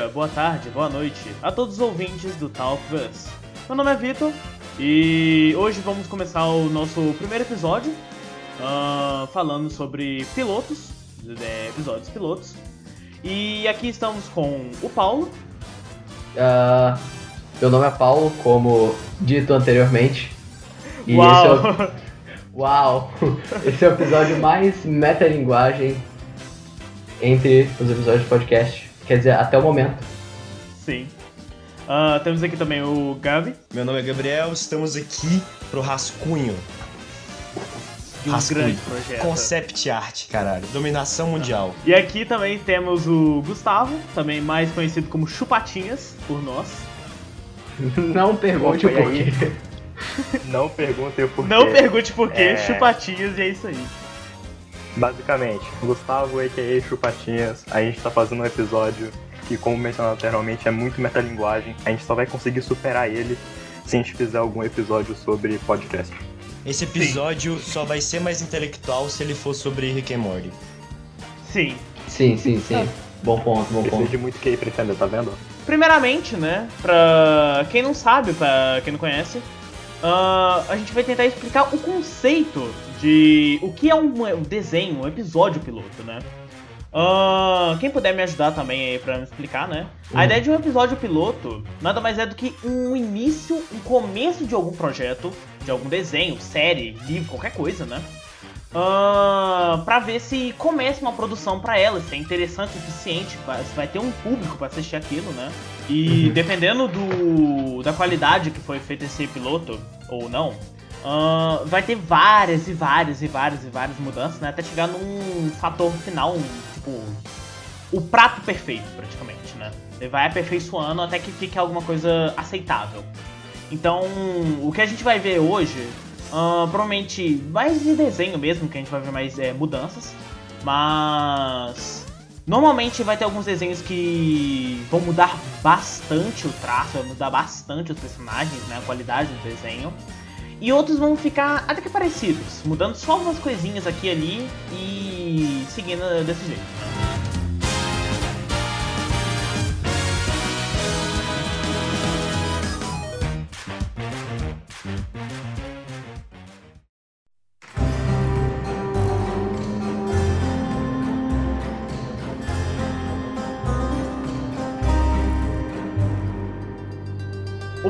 Dia, boa tarde, boa noite a todos os ouvintes do Talkverse. Meu nome é Vitor e hoje vamos começar o nosso primeiro episódio uh, falando sobre pilotos, é, episódios pilotos. E aqui estamos com o Paulo. Uh, meu nome é Paulo, como dito anteriormente. E Uau! Esse é o... Uau! Esse é o episódio mais metalinguagem entre os episódios de podcast. Quer dizer, até o momento. Sim. Uh, temos aqui também o Gabi. Meu nome é Gabriel, estamos aqui pro rascunho. Um rascunho. grande projeto. Concept art, caralho. Dominação mundial. E aqui também temos o Gustavo, também mais conhecido como Chupatinhas por nós. Não pergunte o porquê. Não pergunte o porquê. Não pergunte porquê, é... Chupatinhas e é isso aí. Basicamente, Gustavo, a.k.a. Chupatinhas, a gente tá fazendo um episódio que, como mencionado anteriormente, é muito metalinguagem. A gente só vai conseguir superar ele se a gente fizer algum episódio sobre podcast. Esse episódio sim. só vai ser mais intelectual se ele for sobre Rick and Morty. Sim. Sim, sim, sim. Bom ponto, bom Precisa ponto. de muito QI pra entender, tá vendo? Primeiramente, né, pra quem não sabe, pra quem não conhece, uh, a gente vai tentar explicar o conceito de o que é um desenho, um episódio piloto, né? Uh, quem puder me ajudar também aí pra me explicar, né? Uhum. A ideia de um episódio piloto nada mais é do que um início, um começo de algum projeto, de algum desenho, série, livro, qualquer coisa, né? Uh, pra ver se começa uma produção para ela, se é interessante o suficiente, se vai ter um público para assistir aquilo, né? E uhum. dependendo do, da qualidade que foi feito esse piloto, ou não, Uh, vai ter várias e várias e várias e várias mudanças, né? Até chegar num fator final, tipo, o prato perfeito, praticamente, né? Ele vai aperfeiçoando até que fique alguma coisa aceitável. Então, o que a gente vai ver hoje, uh, provavelmente mais de desenho mesmo, que a gente vai ver mais é, mudanças, mas normalmente vai ter alguns desenhos que vão mudar bastante o traço, vai mudar bastante os personagens, né? A qualidade do desenho. E outros vão ficar até que parecidos, mudando só umas coisinhas aqui e ali e seguindo desse jeito.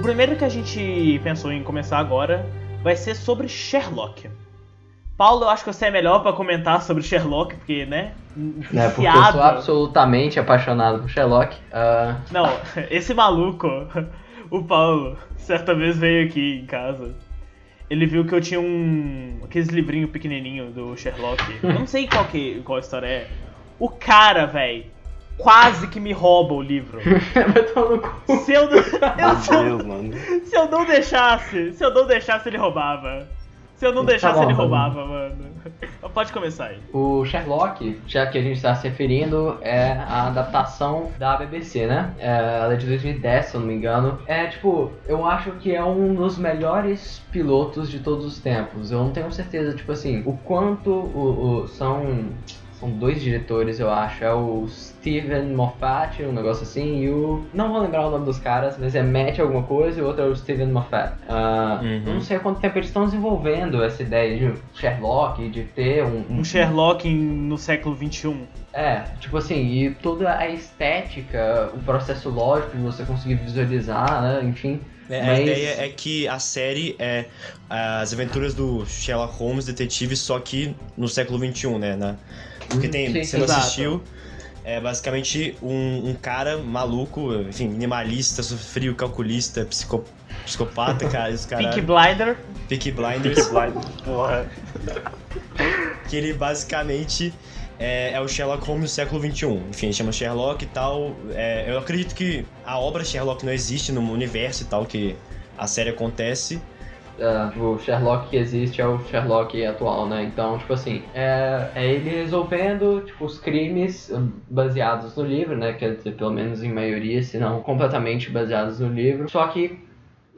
O primeiro que a gente pensou em começar agora vai ser sobre Sherlock. Paulo, eu acho que você é melhor para comentar sobre Sherlock, porque, né? É, porque eu sou absolutamente apaixonado por Sherlock. Uh... Não, esse maluco, o Paulo, certa vez veio aqui em casa. Ele viu que eu tinha um. aqueles livrinhos pequenininho do Sherlock. Eu não sei qual, que, qual história é. O cara, velho, quase que me rouba o livro. se eu, eu, se, eu, se eu não deixasse, se eu não deixasse, ele roubava. Se eu não tá deixasse, tá bom, ele roubava, mano. Pode começar aí. O Sherlock, já que a gente está se referindo, é a adaptação da BBC, né? É, ela é de 2010, se eu não me engano. É, tipo, eu acho que é um dos melhores pilotos de todos os tempos. Eu não tenho certeza, tipo assim, o quanto o, o são são dois diretores, eu acho. É o Steven Moffat, um negócio assim, e o. Não vou lembrar o nome dos caras, mas é Matt alguma coisa e o outro é o Steven Moffat. Uh, uhum. Eu não sei há quanto tempo eles estão desenvolvendo essa ideia de Sherlock, de ter um. Um, um Sherlock no século XXI. É, tipo assim, e toda a estética, o processo lógico de você conseguir visualizar, né? Enfim. É, Mas... A ideia é que a série é as aventuras do Sherlock Holmes detetive, só que no século XXI, né? Na, porque tem, Sim, você não assistiu, é basicamente um, um, cara maluco, enfim, minimalista, frio, calculista, psico, psicopata, cara, esse cara. Peaky Blinder. Peaky Blinders. Peaky Blinders, porra. que ele basicamente é, é, o Sherlock Holmes do século XXI. Enfim, chama Sherlock e tal. É, eu acredito que a obra Sherlock não existe no universo e tal que a série acontece. Uh, o Sherlock que existe é o Sherlock atual, né? Então, tipo assim, é, é ele resolvendo tipo, os crimes baseados no livro, né? Quer dizer, pelo menos em maioria, se não completamente baseados no livro. Só que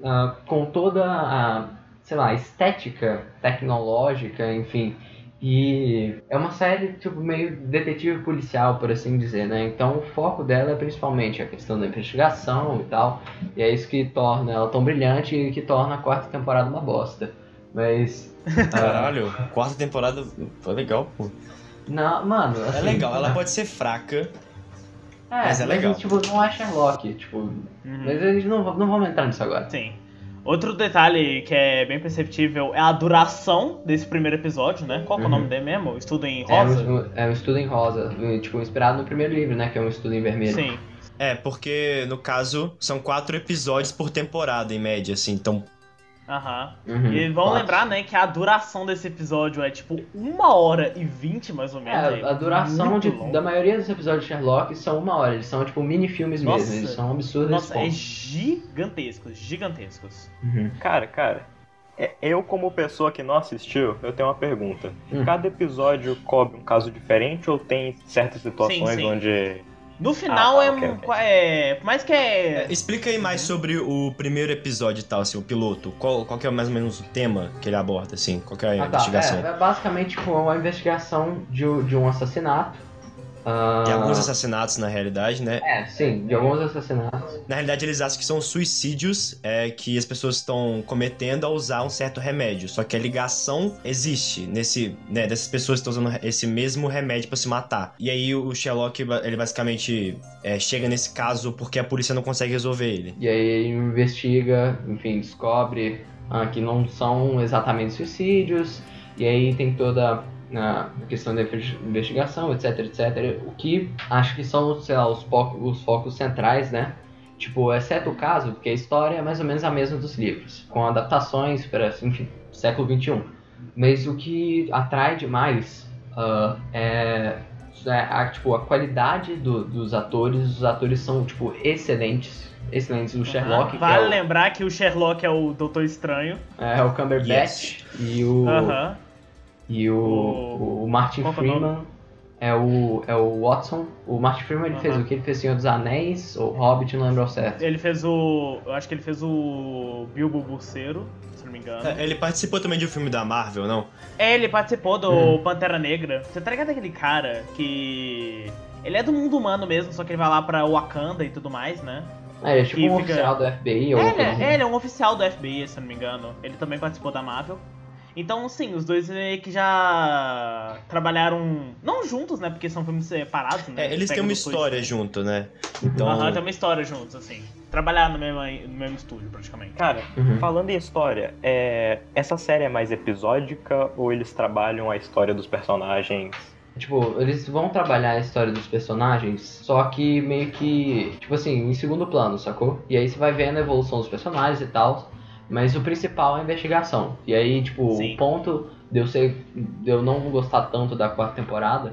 uh, com toda a, sei lá, estética tecnológica, enfim, E é uma série, tipo, meio detetive policial, por assim dizer, né? Então o foco dela é principalmente a questão da investigação e tal. E é isso que torna ela tão brilhante e que torna a quarta temporada uma bosta. Mas. Caralho, uh... quarta temporada foi legal, pô. Não, mano. É assim, é legal, ela pode ser fraca. É, mas é legal. Mas, tipo, não é Sherlock, tipo. Uhum. Mas a gente não, não vamos entrar nisso agora. Sim. Outro detalhe que é bem perceptível é a duração desse primeiro episódio, né? Qual uhum. é o nome dele mesmo? Estudo em Rosa? É, é um Estudo em Rosa, tipo, inspirado no primeiro livro, né? Que é um Estudo em Vermelho. Sim. É, porque no caso são quatro episódios por temporada, em média, assim, então Aham. Uhum. E vamos lembrar, né, que a duração desse episódio é tipo uma hora e vinte, mais ou menos. É, a duração de, da maioria dos episódios de Sherlock são uma hora. Eles são tipo mini-filmes mesmo. Eles são absurdos. Nossa, é gigantescos, gigantescos. Uhum. Cara, cara, é, eu como pessoa que não assistiu, eu tenho uma pergunta. Hum. Cada episódio cobre um caso diferente ou tem certas situações sim, sim. onde no final ah, tá, é, okay, okay. é. Mais que é... é. Explica aí mais sobre o primeiro episódio e tal, assim, o piloto. Qual, qual que é mais ou menos o tema que ele aborda, assim? Qual que é a ah, investigação? Tá. É, é basicamente tipo, uma investigação de, de um assassinato Uh... De alguns assassinatos, na realidade, né? É, sim, de alguns assassinatos. Na realidade, eles acham que são suicídios é, que as pessoas estão cometendo ao usar um certo remédio. Só que a ligação existe nesse, né, dessas pessoas que estão usando esse mesmo remédio para se matar. E aí o Sherlock, ele basicamente é, chega nesse caso porque a polícia não consegue resolver ele. E aí ele investiga, enfim, descobre ah, que não são exatamente suicídios. E aí tem toda na questão da investigação, etc, etc. O que acho que são, sei lá, os, focos, os focos centrais, né? Tipo, exceto o caso, porque a história é mais ou menos a mesma dos livros, com adaptações para, enfim, século XXI. Mas o que atrai demais uh, é, é a, tipo, a qualidade do, dos atores. Os atores são, tipo, excelentes. Excelentes. O Sherlock. Vale é o... lembrar que o Sherlock é o Doutor Estranho. É, é o Cumberbatch. Yes. E o. Uh -huh. E o, o, o Martin Qual Freeman é o, é o Watson. O Martin Freeman ele fez o que? Ele fez Senhor dos Anéis, ou Hobbit, não lembro ao certo. Ele fez o. Eu acho que ele fez o Bilbo Burceiro, se não me engano. É, ele participou também de um filme da Marvel, não? É, ele participou do hum. Pantera Negra. Você tá ligado aquele cara que. Ele é do mundo humano mesmo, só que ele vai lá pra Wakanda e tudo mais, né? É, ele é tipo um fica... oficial do FBI ou. É, ele, é, ele é um oficial do FBI, se não me engano. Ele também participou da Marvel. Então, sim, os dois meio que já trabalharam. Não juntos, né? Porque são filmes separados, né? É, eles têm uma história coisas, junto, né? Então. Aham, uhum, tem uma história juntos, assim. Trabalhar no mesmo, no mesmo estúdio, praticamente. Cara, uhum. falando em história, é... essa série é mais episódica ou eles trabalham a história dos personagens Tipo, eles vão trabalhar a história dos personagens, só que meio que, tipo assim, em segundo plano, sacou? E aí você vai vendo a evolução dos personagens e tal. Mas o principal é a investigação. E aí, tipo, Sim. o ponto de eu, ser, de eu não gostar tanto da quarta temporada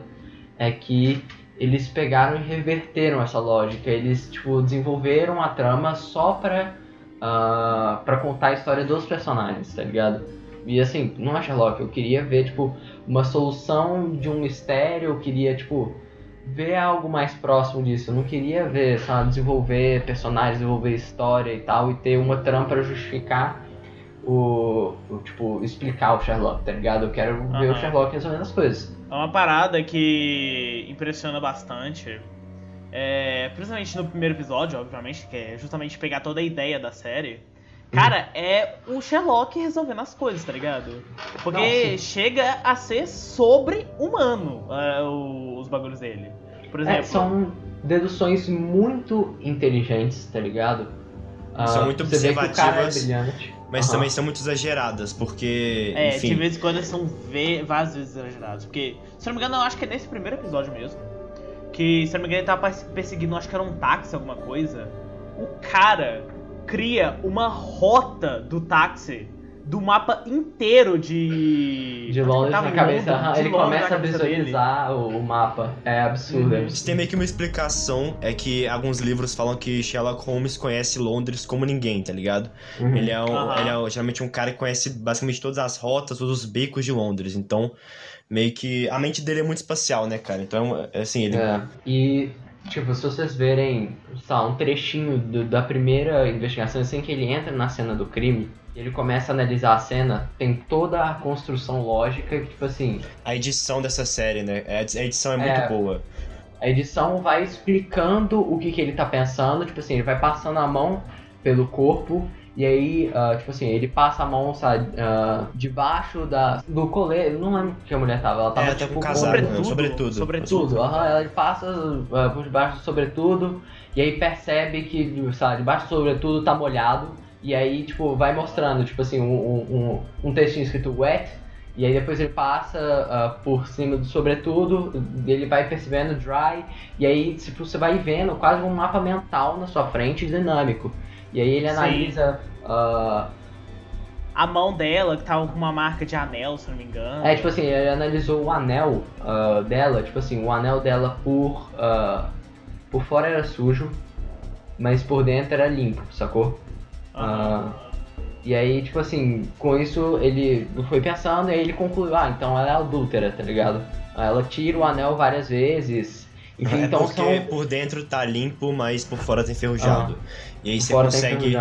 é que eles pegaram e reverteram essa lógica. Eles, tipo, desenvolveram a trama só pra, uh, pra contar a história dos personagens, tá ligado? E assim, não é Sherlock, eu queria ver, tipo, uma solução de um mistério, eu queria, tipo, ver algo mais próximo disso. Eu não queria ver, sabe, desenvolver personagens, desenvolver história e tal, e ter uma trama para justificar o, o, Tipo, explicar o Sherlock, tá ligado? Eu quero uhum. ver o Sherlock resolvendo as coisas. É uma parada que impressiona bastante. É, principalmente no primeiro episódio, obviamente, que é justamente pegar toda a ideia da série. Cara, uhum. é o Sherlock resolvendo as coisas, tá ligado? Porque Nossa. chega a ser sobre-humano uh, os bagulhos dele. Por é, exemplo. É, são deduções muito inteligentes, tá ligado? Uh, são muito observativas. É mas uhum. também são muito exageradas, porque. É, enfim... de vez em quando são várias vezes exageradas. Porque, se não me engano, eu acho que é nesse primeiro episódio mesmo. Que, se não me engano, ele tava perseguindo, acho que era um táxi, alguma coisa. O cara cria uma rota do táxi do mapa inteiro de. De Londres na cabeça. Londres, ele começa a visualizar o, o, mapa. É absurdo. Uhum. Tem meio que uma explicação: é que alguns livros falam que Sherlock Holmes conhece Londres como ninguém, tá ligado? Uhum. Ele, é, um, uhum. ele é geralmente um cara que conhece basicamente todas as rotas, todos os becos de Londres. Então, meio que. A mente dele é muito espacial, né, cara? Então, é, assim, ele. É. E Tipo, se vocês verem, sei lá, um trechinho do, da primeira investigação, assim que ele entra na cena do crime, ele começa a analisar a cena, tem toda a construção lógica, tipo assim. A edição dessa série, né? A edição é muito é, boa. A edição vai explicando o que, que ele tá pensando, tipo assim, ele vai passando a mão pelo corpo e aí, uh, tipo assim, ele passa a mão, sabe, uh, debaixo da, do colete. Não lembro que a mulher tava. Ela tava é, tipo. Casaco, sobretudo. Sobretudo. Sobretudo. Uhum, ela passa uh, por debaixo do sobretudo. E aí percebe que, sabe, debaixo do sobretudo tá molhado. E aí, tipo, vai mostrando, tipo assim, um, um, um textinho escrito wet. E aí depois ele passa uh, por cima do sobretudo, ele vai percebendo dry, e aí tipo, você vai vendo quase um mapa mental na sua frente dinâmico. E aí ele analisa. Uh... A mão dela, que tava com uma marca de anel, se não me engano. É, tipo assim, ele analisou o anel uh, dela, tipo assim, o anel dela por. Por fora era sujo, mas por dentro era limpo, sacou? Uhum. e aí, tipo assim, com isso ele foi pensando e aí ele concluiu, ah, então ela é adúltera, tá ligado? Ela tira o anel várias vezes, enfim, é então porque são... por dentro tá limpo, mas por fora tá enferrujado. Ah, e aí você tá consegue.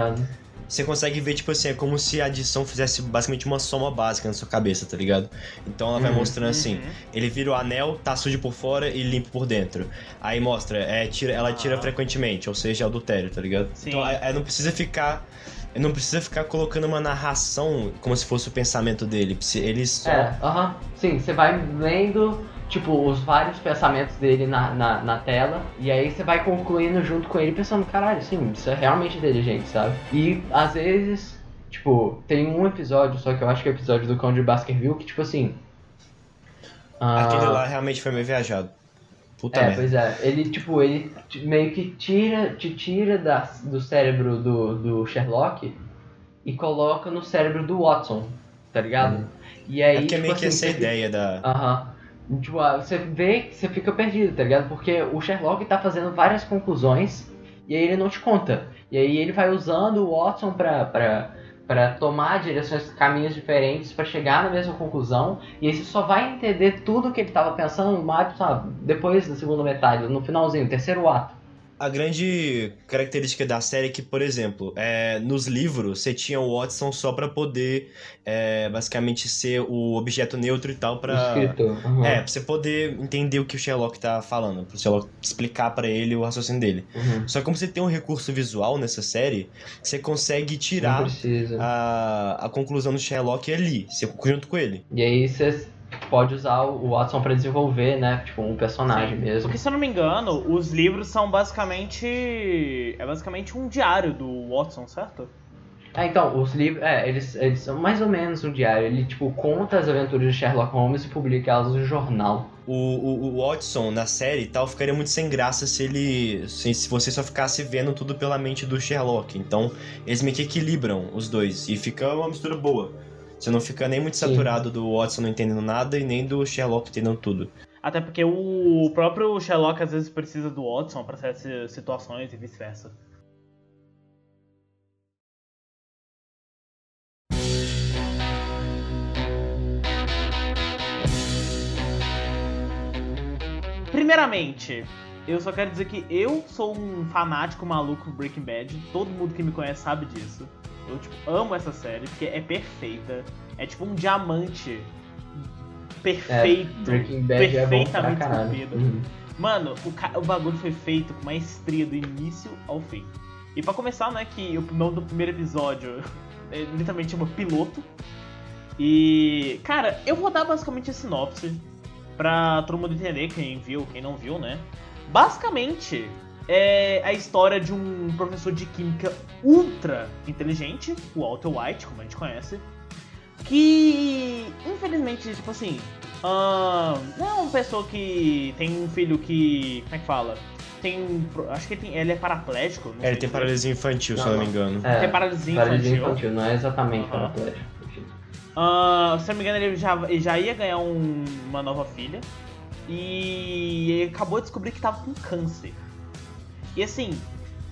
Você consegue ver, tipo assim, é como se a adição fizesse basicamente uma soma básica na sua cabeça, tá ligado? Então ela vai uhum, mostrando assim, uhum. ele vira o anel, tá sujo por fora e limpo por dentro. Aí mostra, é, tira, ela tira ah. frequentemente, ou seja, é adultério, tá ligado? Sim. Então é, não precisa ficar. Não precisa ficar colocando uma narração como se fosse o pensamento dele. Ele só. É, aham. Uh -huh. Sim, você vai lendo tipo, os vários pensamentos dele na, na, na, tela. E aí você vai concluindo junto com ele, pensando, caralho, sim, isso é realmente inteligente, sabe? E às vezes, tipo, tem um episódio, só que eu acho que é o episódio do Cão de Baskerville, que tipo assim. Aquele uh... lá realmente foi meio viajado. Puta é, merda. pois é. Ele, tipo, ele meio que tira, te tira da, do cérebro do, do Sherlock e coloca no cérebro do Watson, tá ligado? Hum. E aí, é porque tipo, é meio assim, que essa você... ideia da. Aham. Uh -huh. Tipo, ah, você vê que você fica perdido, tá ligado? Porque o Sherlock tá fazendo várias conclusões e aí ele não te conta. E aí ele vai usando o Watson pra, pra, pra tomar direções, caminhos diferentes para chegar na mesma conclusão. E aí você só vai entender tudo que ele tava pensando mais, sabe, depois da segunda metade, no finalzinho, terceiro ato a grande característica da série é que, por exemplo, é, nos livros você tinha o Watson só para poder é, basicamente ser o objeto neutro e tal para uhum. é, pra você poder entender o que o Sherlock tá falando, pro Sherlock explicar para ele o raciocínio dele. Uhum. Só que como você tem um recurso visual nessa série, você consegue tirar a, a conclusão do Sherlock ali, você junto com ele. E aí você pode usar o Watson para desenvolver, né? Tipo, um personagem Sim. mesmo. Porque se eu não me engano, os livros são basicamente. É basicamente um diário do Watson, certo? É, então, os livros. É, eles, eles são mais ou menos um diário. Ele, tipo, conta as aventuras de Sherlock Holmes e publica elas no jornal. O, o, o, Watson na série e tal ficaria muito sem graça se ele. Se, se você só ficasse vendo tudo pela mente do Sherlock. Então, eles meio que equilibram os dois. E fica uma mistura boa. Você não fica nem muito saturado Sim. do Watson não entendendo nada e nem do Sherlock entendendo tudo. Até porque o próprio Sherlock às vezes precisa do Watson para certas situações e vice-versa. Primeiramente, eu só quero dizer que eu sou um fanático maluco do Breaking Bad. Todo mundo que me conhece sabe disso. Eu, tipo, amo essa série porque é perfeita. É tipo um diamante perfeito. É, perfeitamente é esculpido. Uhum. Mano, o, o bagulho foi feito com maestria do início ao fim. E para começar, né, que o nome do primeiro episódio é, literalmente chama Piloto. E, cara, eu vou dar basicamente a sinopse pra todo mundo entender, quem viu, quem não viu, né? Basicamente, é a história de um professor de química ultra inteligente, o Walter White, como a gente conhece, que infelizmente, tipo assim, uh, não é uma pessoa que tem um filho que. Como é que fala? Tem. Acho que ele, tem, ele é paraplégico. É, ele tem paralisia infantil, não, se eu não me engano. É, tem paralisia, paralisia infantil. infantil. não é exatamente uhum. paraplégico. Uh, se eu não me engano, ele já, ele já ia ganhar um, uma nova filha. E ele acabou de descobrir que tava com câncer. E assim,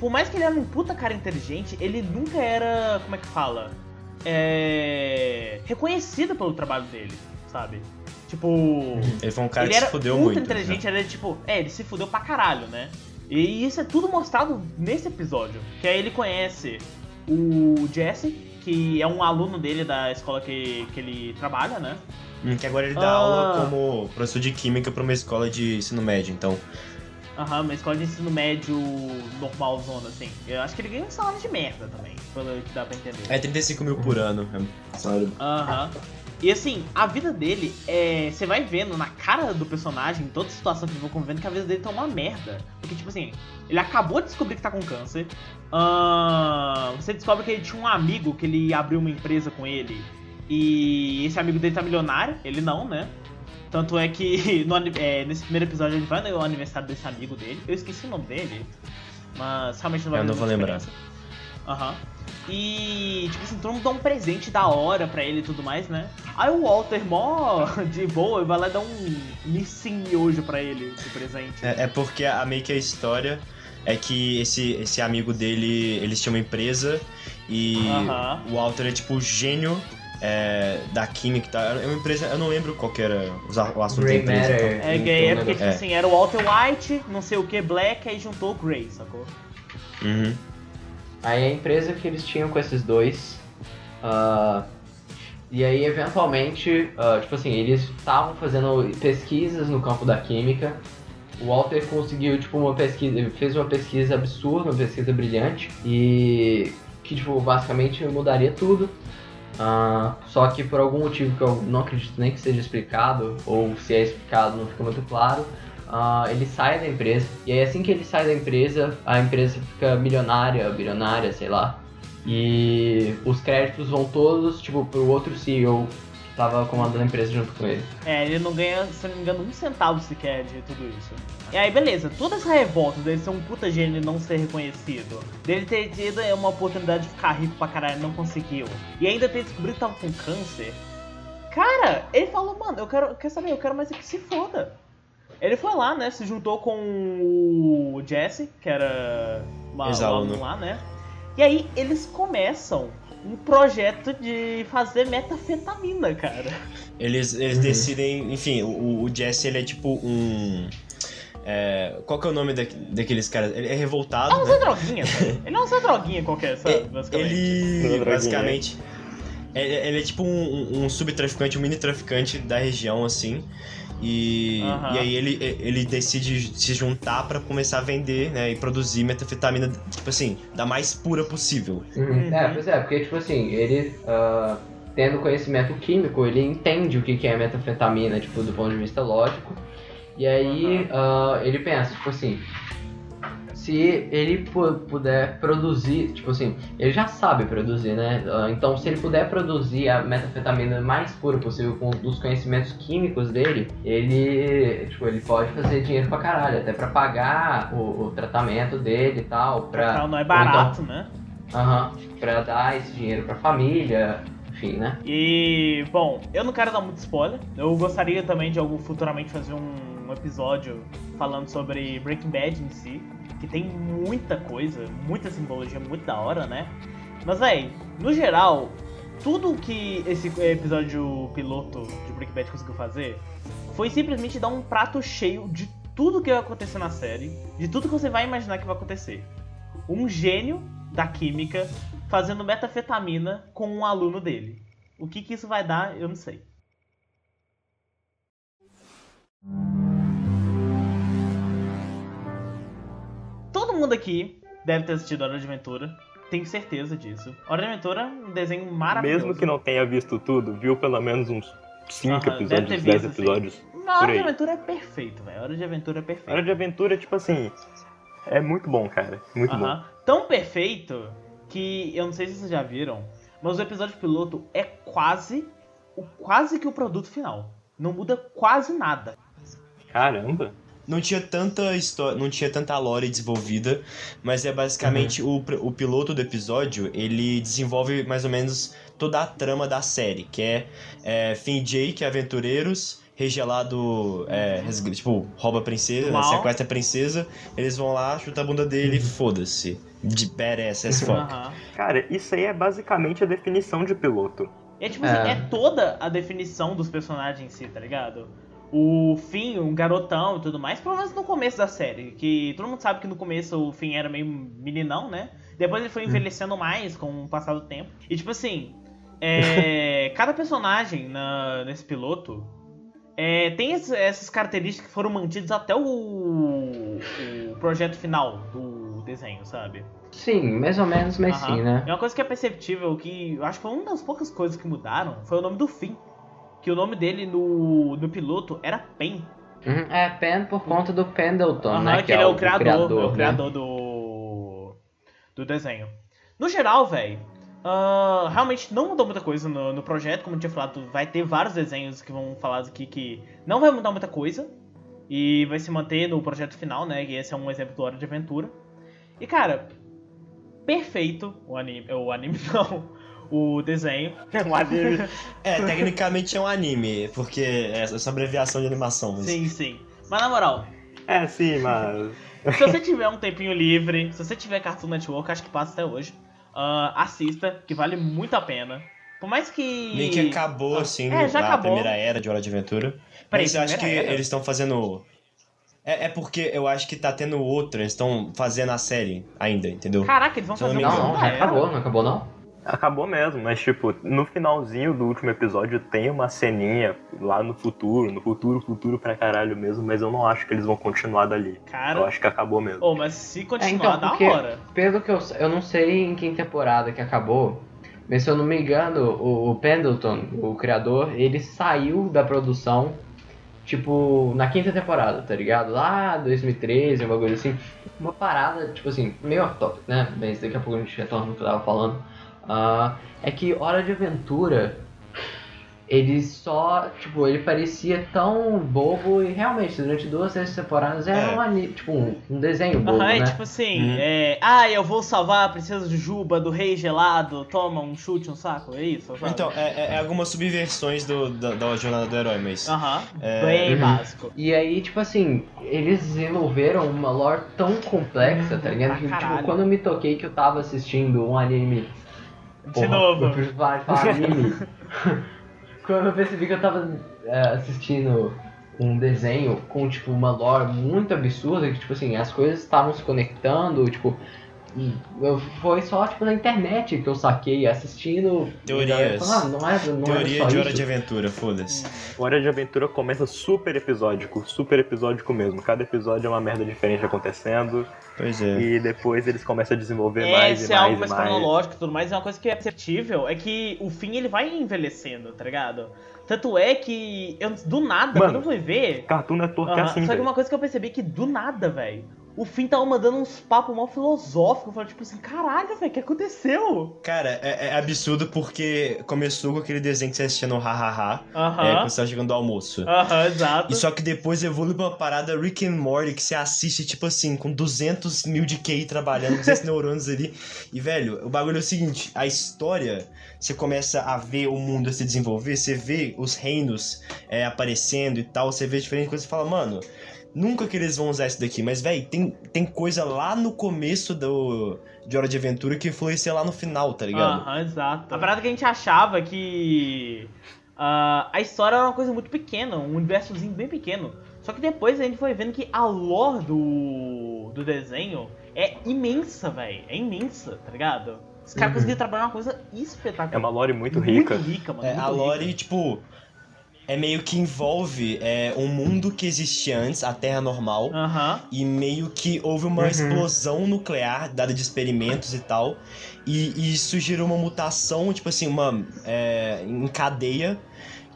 por mais que ele era um puta cara inteligente, ele nunca era, como é que fala? É... Reconhecido pelo trabalho dele, sabe? Tipo. Ele foi um cara que se fudeu muito. Ele era inteligente, né? ele era tipo. É, ele se fudeu pra caralho, né? E isso é tudo mostrado nesse episódio. Que aí ele conhece o Jesse, que é um aluno dele da escola que, que ele trabalha, né? Hum, que agora ele dá ah. aula como professor de química para uma escola de ensino médio, então. Aham, uhum, uma escola de ensino médio normalzona, assim. Eu acho que ele ganha um salário de merda também, pelo que dá pra entender. É 35 mil por ano, é salário. Aham. Uhum. E assim, a vida dele é. Você vai vendo na cara do personagem, em toda situação que ele vai convivendo, que a vida dele tá uma merda. Porque, tipo assim, ele acabou de descobrir que tá com câncer. Uh, você descobre que ele tinha um amigo que ele abriu uma empresa com ele. E esse amigo dele tá milionário, ele não, né? Tanto é que no, é, nesse primeiro episódio ele vai no aniversário desse amigo dele. Eu esqueci o nome dele, mas realmente não vai Eu não vou lembrar. Aham. Uhum. E, tipo assim, todo mundo dá um presente da hora pra ele e tudo mais, né? Aí o Walter, mó de boa, vai lá dar um missim hoje pra ele de presente. É, é, porque a, meio que a história é que esse, esse amigo dele, eles tinham uma empresa e o Walter é tipo o gênio é, da química, tá? É uma empresa, eu não lembro qual que era o assunto Grey da empresa. Matter, então. É gay, é porque, tipo é. assim, era o Walter White, não sei o que, Black, aí juntou o Grey, sacou? Uhum. Aí a empresa que eles tinham com esses dois. Uh, e aí, eventualmente, uh, tipo assim, eles estavam fazendo pesquisas no campo da química. O Walter conseguiu, tipo, uma pesquisa, fez uma pesquisa absurda, uma pesquisa brilhante, e que, tipo, basicamente mudaria tudo. Uh, só que por algum motivo que eu não acredito nem que seja explicado, ou se é explicado não fica muito claro, uh, ele sai da empresa. E aí assim que ele sai da empresa, a empresa fica milionária, bilionária, sei lá. E os créditos vão todos, tipo, pro outro CEO tava comandando a empresa junto com ele. É, ele não ganha, se não me engano, um centavo sequer de tudo isso. E aí, beleza, toda essa revolta dele ser um puta gênio e não ser reconhecido, dele ter tido uma oportunidade de ficar rico pra caralho e não conseguiu, e ainda ter descobrido que tava com câncer. Cara, ele falou, mano, eu quero, quer saber, eu quero mais é que se foda. Ele foi lá, né? Se juntou com o Jesse, que era uma, um lá, né? E aí eles começam um projeto de fazer metafetamina, cara. Eles, eles uhum. decidem, enfim, o, o Jesse ele é tipo um. É, qual que é o nome da, daqueles caras? Ele é revoltado. É um né? droguinha, sabe? Ele é um Zé Droguinha qualquer, sabe? Basicamente. Ele, basicamente, ele, ele é tipo um, um subtraficante, um mini traficante da região, assim. E, uhum. e aí ele, ele decide se juntar para começar a vender, né? E produzir metafetamina, tipo assim, da mais pura possível. Uhum. É, pois é, porque, tipo assim, ele. Uh, tendo conhecimento químico, ele entende o que é metafetamina, tipo, do ponto de vista lógico. E aí uhum. uh, ele pensa, tipo assim, se ele puder produzir, tipo assim, ele já sabe produzir, né? Ah, então, se ele puder produzir a metafetamina mais pura possível com os conhecimentos químicos dele, ele, tipo, ele pode fazer dinheiro pra caralho, até pra pagar o, o tratamento dele e tal. Pra, não é barato, então, né? Aham, uhum, pra dar esse dinheiro pra família, enfim, né? E, bom, eu não quero dar muito spoiler. Eu gostaria também de algum futuramente fazer um, um episódio falando sobre Breaking Bad em si que tem muita coisa, muita simbologia muito da hora, né? Mas, aí, no geral, tudo que esse episódio piloto de Breaking Bad conseguiu fazer foi simplesmente dar um prato cheio de tudo que vai acontecer na série, de tudo que você vai imaginar que vai acontecer. Um gênio da química fazendo metafetamina com um aluno dele. O que, que isso vai dar, eu não sei. Mundo aqui deve ter assistido Hora de Aventura. Tenho certeza disso. Hora de Aventura, um desenho maravilhoso. Mesmo que não tenha visto tudo, viu pelo menos uns 5 episódios, 10 episódios. Assim. Hora de Aventura é perfeito, velho. Hora de Aventura é perfeito. Hora de Aventura, tipo assim, é muito bom, cara. Muito bom. Tão perfeito que eu não sei se vocês já viram, mas o episódio piloto é quase o quase que o produto final. Não muda quase nada. Caramba não tinha tanta história, não tinha tanta lore desenvolvida, mas é basicamente uhum. o, o piloto do episódio, ele desenvolve mais ou menos toda a trama da série, que é, é Finn Jake, aventureiros, regelado, é, tipo, rouba a princesa, né, sequestra a princesa, eles vão lá, chuta a bunda dele e uhum. foda-se. De badass as fuck. Uhum. Cara, isso aí é basicamente a definição de piloto. É tipo assim, é. é toda a definição dos personagens em si, tá ligado? O Finn, um garotão e tudo mais, pelo menos no começo da série. Que todo mundo sabe que no começo o Finn era meio meninão, né? Depois ele foi hum. envelhecendo mais com o passar do tempo. E tipo assim, é, cada personagem na, nesse piloto é, tem essas características que foram mantidas até o, o, projeto final do desenho, sabe? Sim, mais ou menos, mas sim, né? É uma coisa que é perceptível, que eu acho que foi uma das poucas coisas que mudaram, foi o nome do Finn. Que o nome dele no, no piloto era Pen. Uhum, é, Pen por conta do Pendleton, uhum, né? Que, que ele é o, o criador, criador, é o criador né? do, do desenho. No geral, velho, Uh, realmente não mudou muita coisa no, no, projeto, como eu tinha falado, vai ter vários desenhos que vão falar aqui que não vai mudar muita coisa e vai se manter no projeto final, né? E esse é um exemplo do Hora de Aventura. E cara, perfeito o anime, o anime não, o desenho. É um anime. é, tecnicamente é um anime, porque é essa abreviação de animação. Mas... Sim, sim. Mas na moral. É, sim, mas. se você tiver um tempinho livre, se você tiver Cartoon Network, acho que passa até hoje uh, assista, que vale muito a pena. Por mais que. Meio que acabou, assim, é, já a acabou. primeira era de Hora de Aventura. Peraí, mas eu acho que era? eles estão fazendo. É, é, porque eu acho que tá tendo outra, eles estão fazendo a série ainda, entendeu? Caraca, eles vão fazer não, não, não, acabou, não acabou não? Acabou mesmo, mas tipo, no finalzinho do último episódio tem uma ceninha lá no futuro, no futuro, futuro pra caralho mesmo, mas eu não acho que eles vão continuar dali. Cara. Eu acho que acabou mesmo. Oh, mas se continuar, é, então, porque, da hora. Pelo que eu eu não sei em que temporada que acabou, mas se eu não me engano, o, o Pendleton, o criador, ele saiu da produção tipo, na quinta temporada, tá ligado? Lá 2013, um bagulho assim. Uma parada, tipo assim, meio off-topic, né? Mas daqui a pouco a gente retorna no que eu tava falando. Uh, é que Hora de Aventura ele só, tipo, ele parecia tão bobo e realmente, durante duas, três temporadas era é. um, tipo, um, um desenho bobo, uhum, né? tipo assim, uhum. é, ah, eu vou salvar a princesa de Juba do rei gelado, toma um chute, um saco, é isso? Sabe? Então, é, é, é, algumas subversões do, da, da, jornada do herói, mas... Aham, uhum. bem uhum. básico. E aí, tipo assim, eles desenvolveram uma lore tão complexa, tá ligado? Que, tipo, quando eu me toquei que eu tava assistindo um anime de Porra, novo. Eu falar anime. Quando eu percebi que eu tava é, assistindo um desenho com, tipo, uma lore muito absurda, que, tipo assim, as coisas estavam se conectando, tipo, foi só, tipo, na internet que eu saquei assistindo. Teorias. Ah, não é, não Teoria é de Hora isso. de Aventura, foda-se. Hora de Aventura começa super episódico, super episódico mesmo. Cada episódio é uma merda diferente acontecendo. Pois é. E depois eles começam a desenvolver é, mais e mais. é algo mais, mais cronológico e tudo mais. É uma coisa que é perceptível, é que o fim ele vai envelhecendo, tá ligado? Tanto é que eu, do nada, Mano, quando eu fui ver. Cartoon Network uh -huh, é assim. Só que uma coisa que eu percebi é que do nada, velho o Finn tava mandando uns papos mal filosóficos. Eu falei, tipo assim, caralho, velho, o que aconteceu? Cara, é, é, absurdo porque começou com aquele desenho que você assistia no Hahaha. Aham. É, quando você tava chegando ao almoço. Aham, exato. E só que depois evolui pra uma parada Rick and Morty que você assiste, tipo assim, com 200 mil de QI trabalhando, 200 neurônios ali. E, velho, o bagulho é o seguinte: a história, você começa a ver o mundo se desenvolver, você vê os reinos é, aparecendo e tal, você vê diferentes coisas e fala, mano Nunca que eles vão usar isso daqui, mas, velho, tem, tem coisa lá no começo do, de Hora de Aventura que influencia lá no final, tá ligado? Aham, exato. A parada que a gente achava que uh, a história era uma coisa muito pequena, um universozinho bem pequeno. Só que depois a gente foi vendo que a lore do, do desenho é imensa, velho. É imensa, tá ligado? Os caras uhum. conseguiram trabalhar uma coisa espetacular. É uma lore muito rica. Muito rica, mano. É, muito a lore, rica. tipo é meio que envolve é, um mundo que existia antes, a Terra normal, e meio que houve uma uhum. explosão nuclear dada de experimentos e tal, e, e isso gerou uma mutação, tipo assim, uma é, em cadeia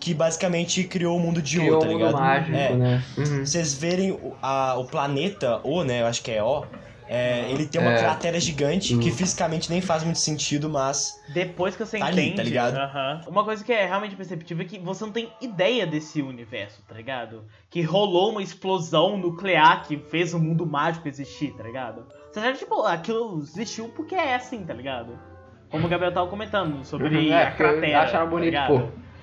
que basicamente criou o mundo de criou O tá ligado? Mágico, é. né? Uhum. Vocês verem o, a, o planeta, O, né? Eu acho que é O é, ele tem uma é. cratera gigante que fisicamente nem faz muito sentido, mas. Depois que você tá entende. Ali, tá ligado? Uh -huh. Uma coisa que é realmente perceptível é que você não tem ideia desse universo, tá ligado? Que rolou uma explosão nuclear que fez o mundo mágico existir, tá ligado? Você acha, tipo, aquilo existiu porque é assim, tá ligado? Como o Gabriel tava comentando sobre é, a cratera. Acharam tá bonito, tá pô.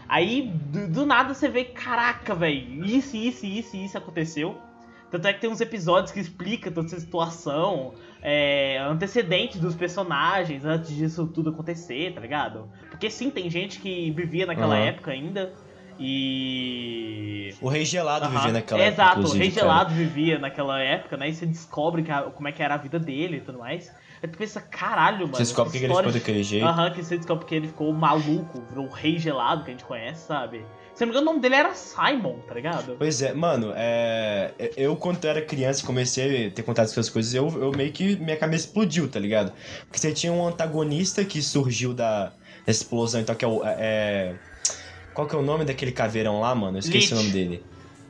Aí, do, do, nada você vê, caraca, velho, isso, isso, isso, isso aconteceu. Tanto é que tem uns episódios que explica toda essa situação, é, antecedentes dos personagens, antes disso tudo acontecer, tá ligado? Porque sim, tem gente que vivia naquela uhum. época ainda. E. O Rei Gelado vivia naquela época. Exato, o Rei Gelado vivia naquela época, né? E você descobre que a, como é que era a vida dele e tudo mais. Aí tu pensa, caralho, mano. Você descobre que ele ficou daquele jeito. Aham, que você descobre que ele ficou maluco, virou o Rei Gelado que a gente conhece, sabe? Se não me engano, o nome dele era Simon, tá ligado? Pois é, mano, é... eu quando eu era criança e comecei a ter contato com essas coisas, eu, eu meio que minha cabeça explodiu, tá ligado? Porque você tinha um antagonista que surgiu da, da explosão, então que é o. É... Qual que é o nome daquele caveirão lá, mano? Eu esqueci Lich. o nome dele.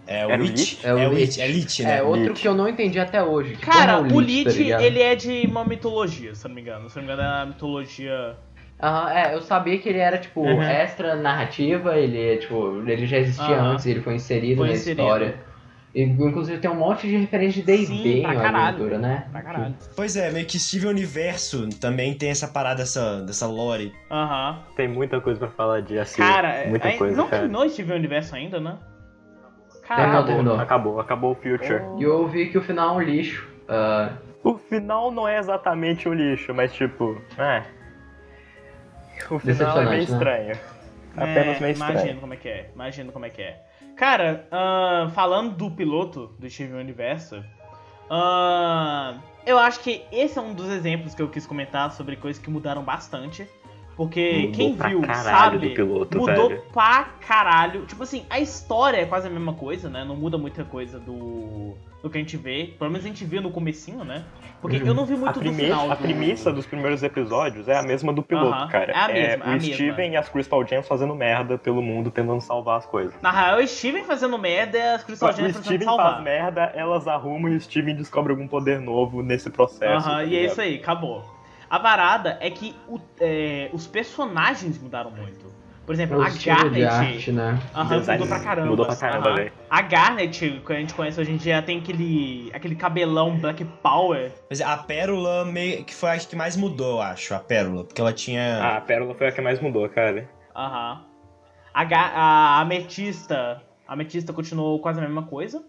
É o Lich. É o é Lich. É Lich, né? É outro que eu não entendi até hoje. Cara, é o, o Lich, tá ele é de uma mitologia, se eu não me engano. Se não me engano, é a mitologia Aham, é, eu sabia que ele era, tipo, uhum. extra narrativa, ele, tipo, ele já existia uhum. antes, ele foi inserido foi na inserido. história. E, inclusive tem um monte de referência de D&D em aventura, né? Pra caralho. Pois é, meio que Steven Universo também tem essa parada, essa, dessa lore. Aham. Tem muita coisa pra falar de assim. Cara, muita aí, coisa, não cara. terminou Steven Universo ainda, né? Caralho. Terminou, Acabou, acabou o Future. E eu ouvi que o final é um lixo. Uh... O final não é exatamente um lixo, mas tipo, é... O final é meio né? estranho. Apenas meio estranho. Imagino como é que é. Imagino como é que é. Cara, uh, falando do piloto do Steven Universo, uh, eu acho que esse é um dos exemplos que eu quis comentar sobre coisas que mudaram bastante. Porque mudou quem viu sabe, piloto, mudou velho. pra caralho. Tipo assim, a história é quase a mesma coisa, né? Não muda muita coisa do, do que a gente vê. Pelo menos a gente viu no comecinho, né? Porque uhum. eu não vi muito a do final. A do... premissa dos primeiros episódios é a mesma do piloto, uh -huh. cara. É a mesma, é, é o Steven e as Crystal Gems fazendo merda pelo mundo, tentando salvar as coisas. Na real, o Steven fazendo merda e as Crystal Gems tentando Steven salvar. faz merda, elas arrumam e o Steven descobre algum poder novo nesse processo. Aham, uh -huh, tá e é isso aí, acabou. A varada é que o, é, os personagens mudaram muito. Por exemplo, o a Garnet. Arte, né? Aham, mudou pra caramba. Mudou pra caramba, velho. A Garnet, que a gente conhece hoje em dia, tem aquele, aquele cabelão Black Power. Mas a Pérola meio que foi a que mais mudou, eu acho, a Pérola. Porque ela tinha. Ah, a Pérola foi a que mais mudou, cara. Aham. A, a Ametista. A Ametista continuou quase a mesma coisa.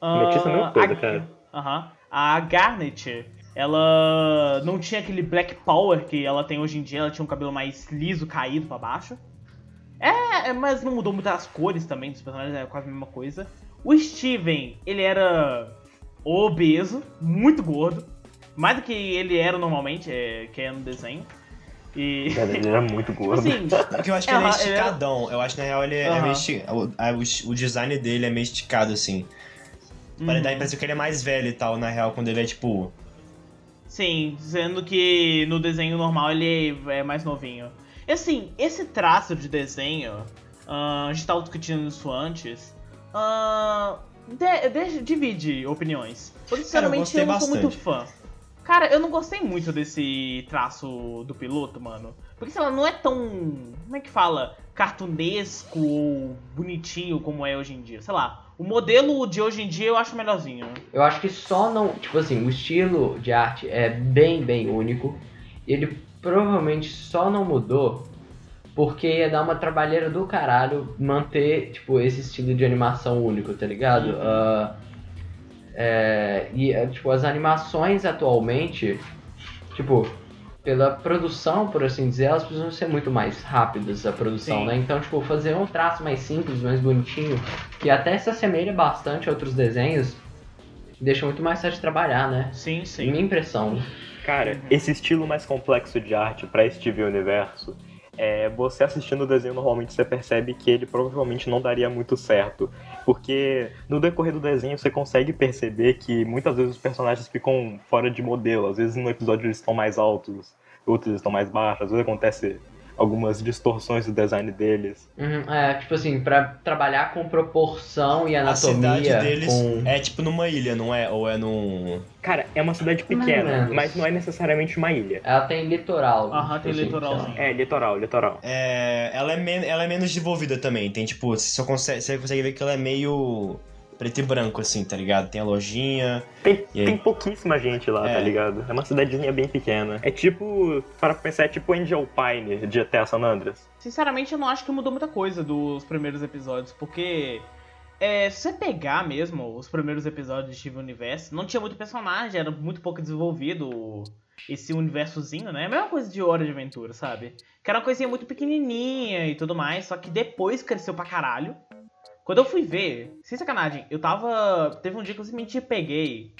A Ametista é a mesma coisa, a, cara. Aham. A Garnet ela não tinha aquele black power que ela tem hoje em dia, ela tinha um cabelo mais liso, caído para baixo. É, é, mas não mudou muito as cores também dos personagens, é quase a mesma coisa. O Steven, ele era obeso, muito gordo, mais do que ele era normalmente, é, que é no desenho. E... ele era muito gordo. Assim, Porque eu acho que ele é esticadão. Eu acho que na real ele é, uhum. meio esticado. O, o, design dele é meio esticado, assim. Uhum. Para dar a impressão que ele é mais velho e tal, na real, quando ele é tipo Sim, sendo que no desenho normal ele é mais novinho. E assim, esse traço de desenho, uh, a gente estava discutindo isso antes, uh, de, de, divide opiniões. Porque, sinceramente, Cara, eu, eu, não bastante. sou muito fã. Cara, eu não gostei muito desse traço do piloto, mano. Porque, sei lá, não é tão. Como é que fala? Cartunesco ou bonitinho como é hoje em dia. Sei lá. O modelo de hoje em dia eu acho melhorzinho. Eu acho que só não. Tipo assim, o estilo de arte é bem, bem único. Ele provavelmente só não mudou porque ia dar uma trabalheira do caralho manter, tipo, esse estilo de animação único, tá ligado? Uhum. Uh, é, e, tipo, as animações atualmente, tipo, pela produção, por assim dizer, elas precisam ser muito mais rápidas a produção, Sim. né? Então, tipo, fazer um traço mais simples, mais bonitinho, que até se assemelha bastante a outros desenhos, deixa muito mais fácil de trabalhar, né? Sim, sim. Minha impressão. Cara, uhum. esse estilo mais complexo de arte para Steve Universo, é, você assistindo o desenho normalmente você percebe que ele provavelmente não daria muito certo. Porque no decorrer do desenho você consegue perceber que muitas vezes os personagens ficam fora de modelo. Às vezes no episódio eles estão mais altos, outros estão mais baixos. Às vezes acontece algumas distorções do design deles. Uhum, é, tipo assim, para trabalhar com proporção e anatomia. A cidade deles com... é tipo numa ilha, não é? Ou é num. Cara, é uma cidade pequena, mas não é necessariamente uma ilha. Ela tem litoral. Aham, tem assim, litoralzinho. É, litoral, litoral. É, ela, é men ela é menos desenvolvida também. Tem tipo, você só consegue, você consegue ver que ela é meio preto e branco, assim, tá ligado? Tem a lojinha. Tem, tem pouquíssima gente lá, tá é. tá ligado? É uma cidadezinha bem pequena. É tipo, para pensar, é tipo Angel Pine de Terra San Andreas. Sinceramente, eu não acho que mudou muita coisa dos primeiros episódios, porque é, se você pegar mesmo os primeiros episódios de Steven Universo, não tinha muito personagem, era muito pouco desenvolvido esse universozinho, né? É a mesma coisa de Hora de Aventura, sabe? Que era uma coisinha muito pequenininha e tudo mais, só que depois cresceu pra caralho. Quando eu fui ver, sem sacanagem, eu tava. Teve um dia que eu simplesmente peguei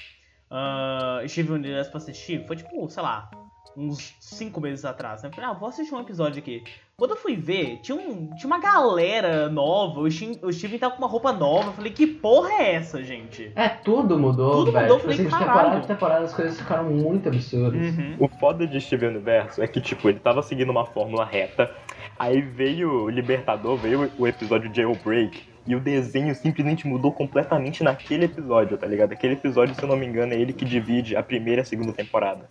uh, Steven Universe pra assistir, foi tipo, sei lá, uns 5 meses atrás, né? Falei, ah, vou assistir um episódio aqui. Quando eu fui ver, tinha, um, tinha uma galera nova, o Steven, o Steven tava com uma roupa nova. Eu falei, que porra é essa, gente? É, tudo mudou, Tudo velho. mudou, tipo, falei, assim, de temporada em temporada as coisas ficaram muito absurdas. Uhum. O foda de Steven Universo é que, tipo, ele tava seguindo uma fórmula reta, aí veio o Libertador, veio o episódio Jailbreak, e o desenho simplesmente mudou completamente naquele episódio, tá ligado? Aquele episódio, se eu não me engano, é ele que divide a primeira e a segunda temporada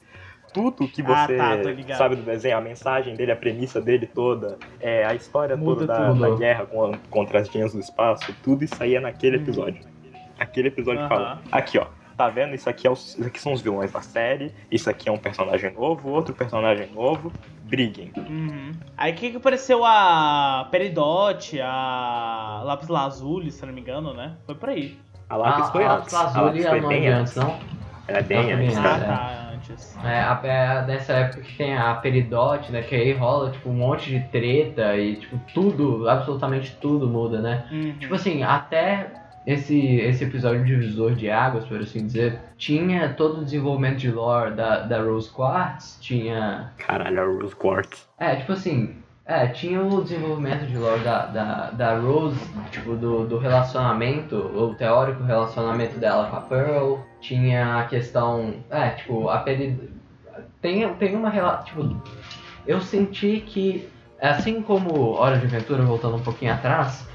tudo que ah, você ah, tá, sabe do desenho, a mensagem dele, a premissa dele toda, é, a história Muda toda da, da, guerra contra as gêneros do espaço, tudo isso aí é naquele uhum. episódio. Aquele episódio uhum. fala, aqui ó, tá vendo? Isso aqui, é os, isso aqui são os vilões da série, isso aqui é um personagem novo, outro personagem novo, briguem. Uhum. Aí o que, que apareceu a Peridot, a Lápis Lazuli, se não me engano, né? Foi por aí. A Lápis ah, foi a antes. Lápis Lazuli a Lápis foi bem antes, não? Ela é bem antes, Ah, tá. É, a, é dessa época que tem a Peridote, né? Que aí rola, tipo, um monte de treta e, tipo, tudo, absolutamente tudo muda, né? Uhum. Tipo assim, até esse, esse episódio divisor de águas, por assim dizer, tinha todo o desenvolvimento de lore da, da Rose Quartz, tinha... Caralho, a Rose Quartz. É, tipo assim, é, tinha o desenvolvimento de lore da, da, da Rose, tipo, do, do relacionamento, o teórico relacionamento dela com a Pearl. Tinha a questão. É, tipo, a peri... tem, tem uma relação. Tipo, eu senti que, assim como Hora de Aventura, voltando um pouquinho atrás,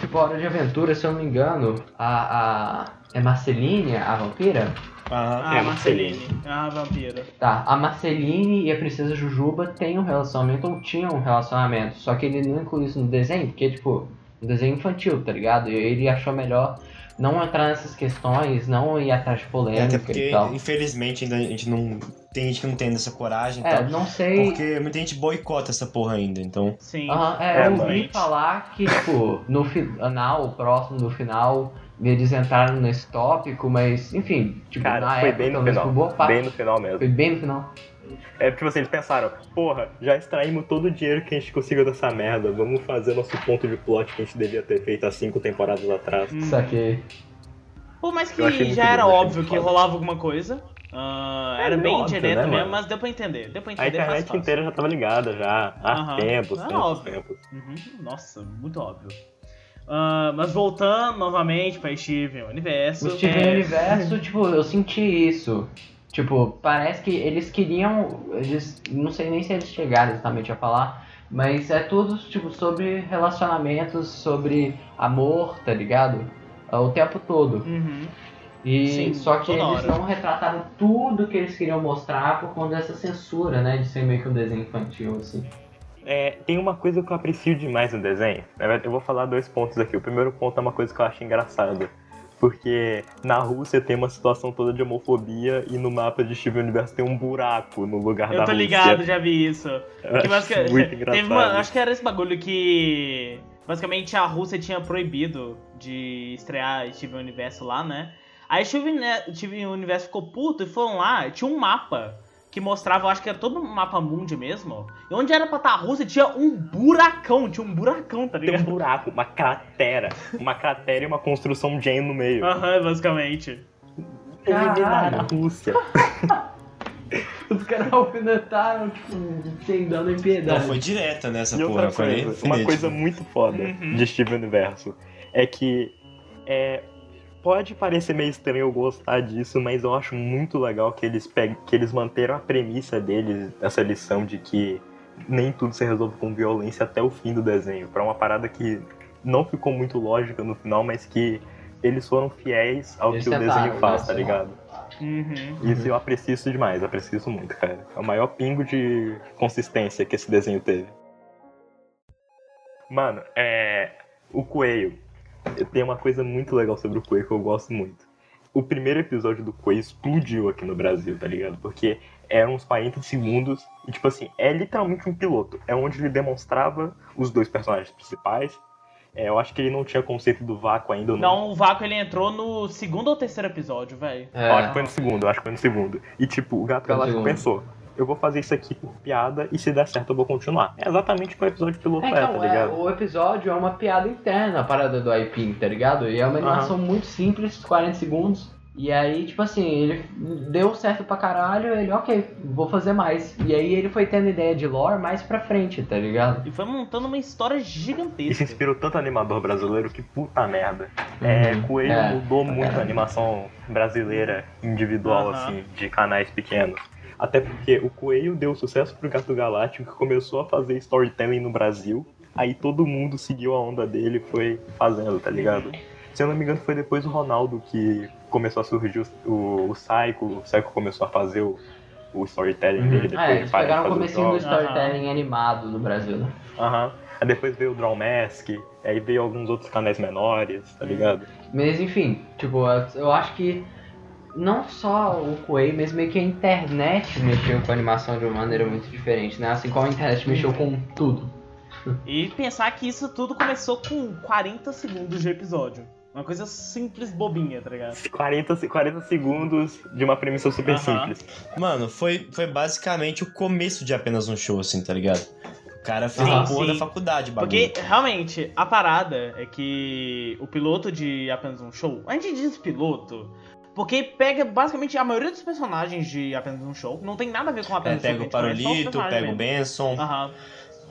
tipo, Hora de Aventura, se eu não me engano, a. a é Marceline, a vampira? Ah, é a Marceline. A vampira. Tá, a Marceline e a Princesa Jujuba têm um relacionamento, ou tinham um relacionamento, só que ele não incluiu isso no desenho, porque, tipo, um desenho infantil, tá ligado? E ele achou melhor não entrar nessas questões, não ir atrás de polêmica é, até porque, e tal. infelizmente, ainda a gente não. Tem gente que não tem essa coragem e é, tal. não sei. Porque muita gente boicota essa porra ainda, então. Sim. Uhum, é, eu ouvi falar que, tipo, no final, próximo do final, eles entraram nesse tópico, mas, enfim, tipo, Cara, na foi época, bem no final. Boa parte, bem no final mesmo. Foi bem no final. É tipo assim, eles pensaram, porra, já extraímos todo o dinheiro que a gente conseguiu dessa merda, vamos fazer nosso ponto de plot que a gente devia ter feito há cinco temporadas atrás. Hum. Saquei. Pô, mas que já era óbvio que rolava alguma coisa. Uh, é, era bem óbvio, direto né, mesmo, mas deu pra entender. Deu pra entender a internet inteira já tava ligada já. Há tempos, ah, tempos, óbvio. tempos. Uhum. Nossa, muito óbvio. Uh, mas voltando novamente pra Steven Universo. O Steven é... Universo, tipo, eu senti isso. Tipo, parece que eles queriam. Eles. Não sei nem se eles chegaram exatamente a falar. Mas é tudo, tipo, sobre relacionamentos, sobre amor, tá ligado? o tempo todo. Uhum. E Sim, só que eles hora. não retrataram tudo que eles queriam mostrar por conta dessa censura, né? De ser meio que um desenho infantil, assim. É, tem uma coisa que eu aprecio demais no desenho. Eu vou falar dois pontos aqui. O primeiro ponto é uma coisa que eu acho engraçada. Porque na Rússia tem uma situação toda de homofobia e no mapa de Steven Universo tem um buraco no lugar da Rússia. Eu tô ligado, já vi isso. Que, acho muito engraçado. Uma, acho que era esse bagulho que basicamente a Rússia tinha proibido de estrear Steven Universo lá, né? Aí Steven, Steven Universo ficou puto e foram lá, tinha um mapa que mostrava, eu acho que era todo um mapa mundi mesmo. E onde era pra estar a Rússia tinha um buracão, tinha um buracão, tá ligado? Tem um buraco, uma cratera. uma cratera e uma construção Jane no meio. Aham, uhum, basicamente. Caralho. Na Rússia. Os caras alfinetaram, tipo, sem dano em piedade. Não, foi direta nessa e porra. Foi coisa, uma coisa muito foda uhum. de Steven Universo é que é, pode parecer meio estranho eu gostar disso, mas eu acho muito legal que eles, pegam, que eles manteram a premissa deles, essa lição de que nem tudo se resolve com violência até o fim do desenho. para uma parada que não ficou muito lógica no final, mas que eles foram fiéis ao eles que o desenho faz, tá ligado? Uhum. Isso eu aprecio isso demais, aprecio isso muito, cara. É o maior pingo de consistência que esse desenho teve. Mano, é. O coelho. Tem uma coisa muito legal sobre o coelho que eu gosto muito. O primeiro episódio do coelho explodiu aqui no Brasil, tá ligado? Porque eram uns 40 segundos e, tipo assim, é literalmente um piloto. É onde ele demonstrava os dois personagens principais É, eu acho que ele não tinha conceito do vácuo ainda. Não, não o vácuo ele entrou no segundo ou terceiro episódio, velho. É. Eu acho que foi no segundo, eu acho que foi no segundo. E tipo, o Gato Galáctico pensou, eu vou fazer isso aqui por piada e se der certo eu vou continuar. É exatamente o que o episódio piloto é, é então, tá ligado? É, o episódio é uma piada interna, a parada do IP, tá ligado? E é uma animação uhum. muito simples, 40 segundos. E aí, tipo assim, ele deu certo pra caralho, ele, ok, vou fazer mais. E aí ele foi tendo ideia de lore mais pra frente, tá ligado? E foi montando uma história gigantesca. E se inspirou tanto animador brasileiro que puta merda. É, uhum. Coelho é, mudou muito a animação brasileira individual, uhum. assim, de canais pequenos. Até porque o Coelho deu sucesso pro Gato Galáctico, que começou a fazer storytelling no Brasil. Aí todo mundo seguiu a onda dele e foi fazendo, tá ligado? Se eu não me engano, foi depois do Ronaldo que começou a surgir o, o, o Psycho. O Psycho começou a fazer o, o storytelling uhum. dele. Depois ah, é, eles pegaram o comecinho do storytelling uhum. animado no Brasil, né? Aham. Uhum. Aí depois veio o Draw Mask, aí veio alguns outros canais menores, tá ligado? Mas enfim, tipo, eu acho que não só o Koei, mas meio que a internet mexeu com a animação de uma maneira muito diferente, né? Assim como a internet mexeu com tudo. E pensar que isso tudo começou com 40 segundos de episódio. Uma coisa simples, bobinha, tá ligado? 40, 40 segundos de uma premissa super simples. Mano, foi, foi basicamente o começo de apenas um show, assim, tá ligado? O cara fez sim, a porra da faculdade, bagulho. Porque, realmente, a parada é que o piloto de apenas um show... A gente diz piloto... Porque pega basicamente a maioria dos personagens de apenas um show. Não tem nada a ver com apenas é, um show. Pega o Parolito, pega o Benson. Aham.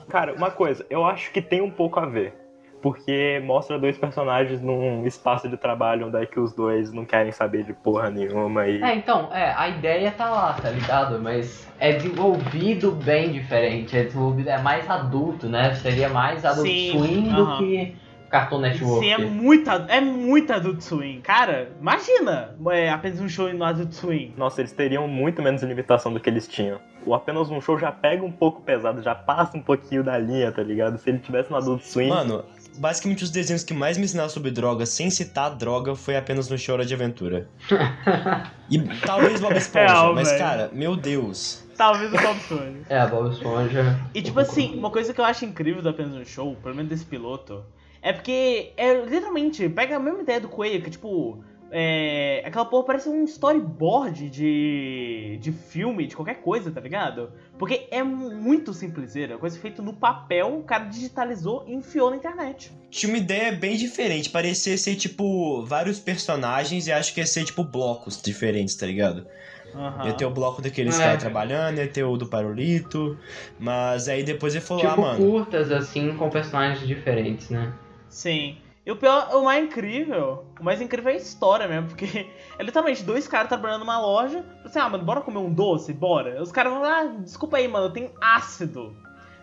Cara, uma coisa, eu acho que tem um pouco a ver porque mostra dois personagens num espaço de trabalho onde é que os dois não querem saber de porra nenhuma e... É, então, é, a ideia tá lá, tá ligado? Mas é desenvolvido bem diferente, é desenvolvido, é mais adulto, né? Seria mais adult Sim, swing uh -huh. do que Cartoon Network. Sim, é muito, é muito Adult Swim. Cara, imagina é, apenas um show no Adult Swim. Nossa, eles teriam muito menos limitação do que eles tinham. O apenas um show já pega um pouco pesado, já passa um pouquinho da linha, tá ligado? Se ele tivesse no Adult Swim... Mano, basicamente os desenhos que mais me ensinaram sobre droga sem citar droga foi apenas no Chora de Aventura. e talvez Bob Esponja, é, mas véio. cara, meu Deus. Talvez o Bob Esponja. É, Bob Esponja. E tipo assim, uma coisa que eu acho incrível do apenas um show, pelo menos desse piloto, é porque é literalmente pega a mesma ideia do Coelho, que tipo é, aquela porra parece um storyboard de, de filme, de qualquer coisa, tá ligado? Porque é muito simpleseira, coisa feita no papel, o cara digitalizou e enfiou na internet. Tinha uma ideia bem diferente, parecia ser tipo vários personagens e acho que ia ser tipo blocos diferentes, tá ligado? Uhum. Ia ter o bloco daqueles é. caras trabalhando, ia ter o do Parolito, mas aí depois ele falou, tipo, ah, mano. curtas assim, com personagens diferentes, né? Sim. E o pior, o mais incrível, o mais incrível é a história mesmo, porque é literalmente dois caras trabalhando numa loja, assim, ah, mano, bora comer um doce? Bora. Os caras vão, ah, desculpa aí, mano, tem ácido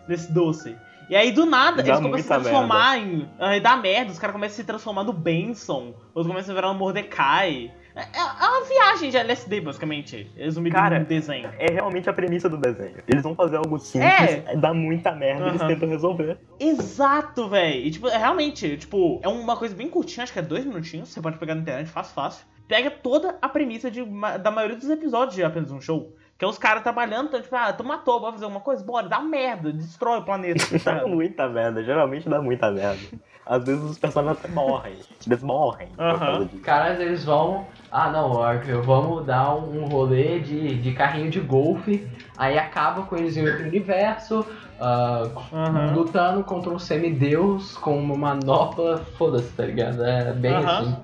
nesse doce. E aí, do nada, dá eles começam a se transformar merda. em. Uh, dá merda, os caras começam a se transformar no Benson, outros começam a virar um Mordecai. É, é, é uma viagem de LSD, basicamente. Resumido Cara, no desenho. É realmente a premissa do desenho. Eles vão fazer algo simples, é. dá muita merda, uhum. eles tentam resolver. Exato, velho. E, tipo, é realmente, tipo, é uma coisa bem curtinha, acho que é dois minutinhos, você pode pegar na internet, fácil, fácil. Pega toda a premissa de, da maioria dos episódios de apenas um show. Que é os caras trabalhando, então, tipo, ah, tu matou, bora fazer alguma coisa? Bora, dá merda, destrói o planeta. dá muita merda, geralmente dá muita merda. Às vezes os personagens até morrem. Eles morrem. Uhum. Caras, eles vão. Ah não, vamos dar um rolê de, de carrinho de golfe. Aí acaba com eles em outro universo. Uh, uhum. Lutando contra um semideus com uma manopla. Foda-se, tá ligado? É bem uhum. assim.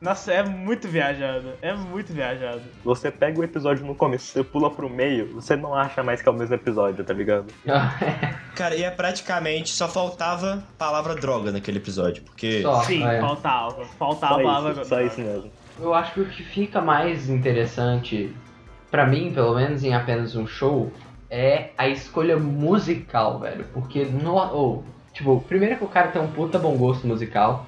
Nossa, é muito viajado. É muito viajado. Você pega o episódio no começo, você pula pro meio, você não acha mais que é o mesmo episódio, tá ligado? Cara, e é praticamente só faltava palavra droga naquele episódio, porque. Só, Sim, é. faltava. Faltava só a palavra isso, Só isso mesmo. Eu acho que o que fica mais interessante, para mim, pelo menos em apenas um show, é a escolha musical, velho. Porque no. Oh, tipo, primeiro que o cara tem um puta bom gosto musical.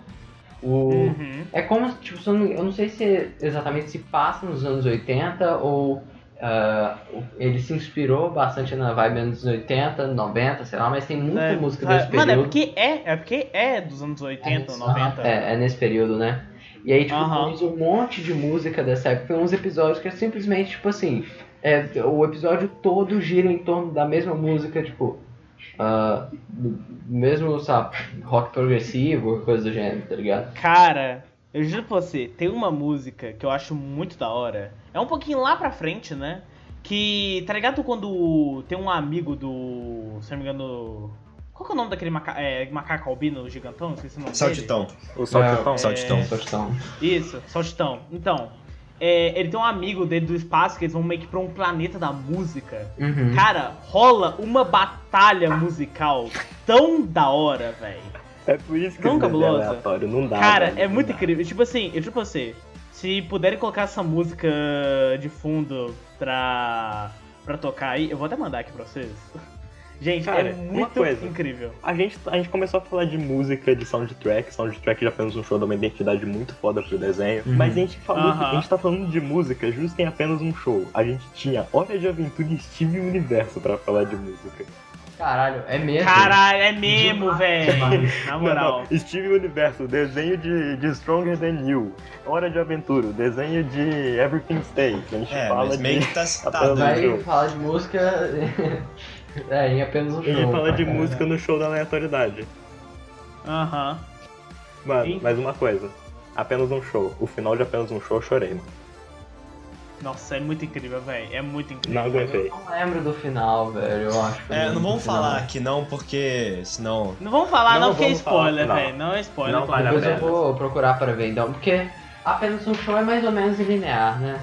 O, uhum. É como, tipo, eu não sei se exatamente se passa nos anos 80 ou uh, ele se inspirou bastante na vibe anos 80, 90, sei lá, mas tem muita é, música desse período. Mano, é porque é, é porque é dos anos 80 ou 90. É, é nesse período, né? E aí, tipo, uhum. um monte de música dessa época. Tem uns episódios que é simplesmente, tipo assim, é, o episódio todo gira em torno da mesma música, tipo, Uh, mesmo, sabe, rock progressivo, coisa do gênero, tá ligado? Cara, eu juro pra você, tem uma música que eu acho muito da hora. É um pouquinho lá pra frente, né? Que, tá ligado quando tem um amigo do. Se não me engano. Qual que é o nome daquele maca é, macaco albino gigantão? Esqueci o nome Saltitão. dele. O Saltitão. É, Saltitão. Saltitão. Isso, Saltitão. Então, é, ele tem um amigo dele do espaço que eles vão meio que pra um planeta da música. Uhum. Cara, rola uma batalha musical tão da hora, velho. É por isso que Não, desenho é cabuloso. aleatório, não dá. Cara, velho, é muito dá. incrível. Tipo assim, eu tipo assim, se puderem colocar essa música de fundo pra, pra tocar aí, eu vou até mandar aqui pra vocês. Gente, Cara, é uma muito coisa. incrível. A gente, a gente começou a falar de música, de soundtrack. Soundtrack já apenas um show dá uma identidade muito foda pro desenho. Uhum. Mas a gente falou que Aham. a gente tá falando de música justo em apenas um show. A gente tinha Hora de Aventura e Steven Universo pra falar de música. Caralho, é mesmo? Caralho, é mesmo, velho. Na moral. Não, não. Steven Universo, desenho de, de Stronger Than You. Hora de Aventura, desenho de Everything Stay. A gente É, fala mas de... meio que tá citado. Né? Vai falar de música. é, em apenas um A show. gente fala de cara. música no show da aleatoriedade. Aham. Mano, Sim. mais uma coisa. Apenas um show. O final de apenas um show eu chorei, mano. Nossa, é muito incrível, velho. É muito incrível. Não aguentei. Eu não lembro do final, velho. Eu acho. É, não vamos falar aqui não, porque senão. Não vamos falar, não, Não porque é spoiler, não. velho. Não é spoiler. Não vale a Depois eu vou procurar para ver então, porque apenas um show é mais ou menos linear, né?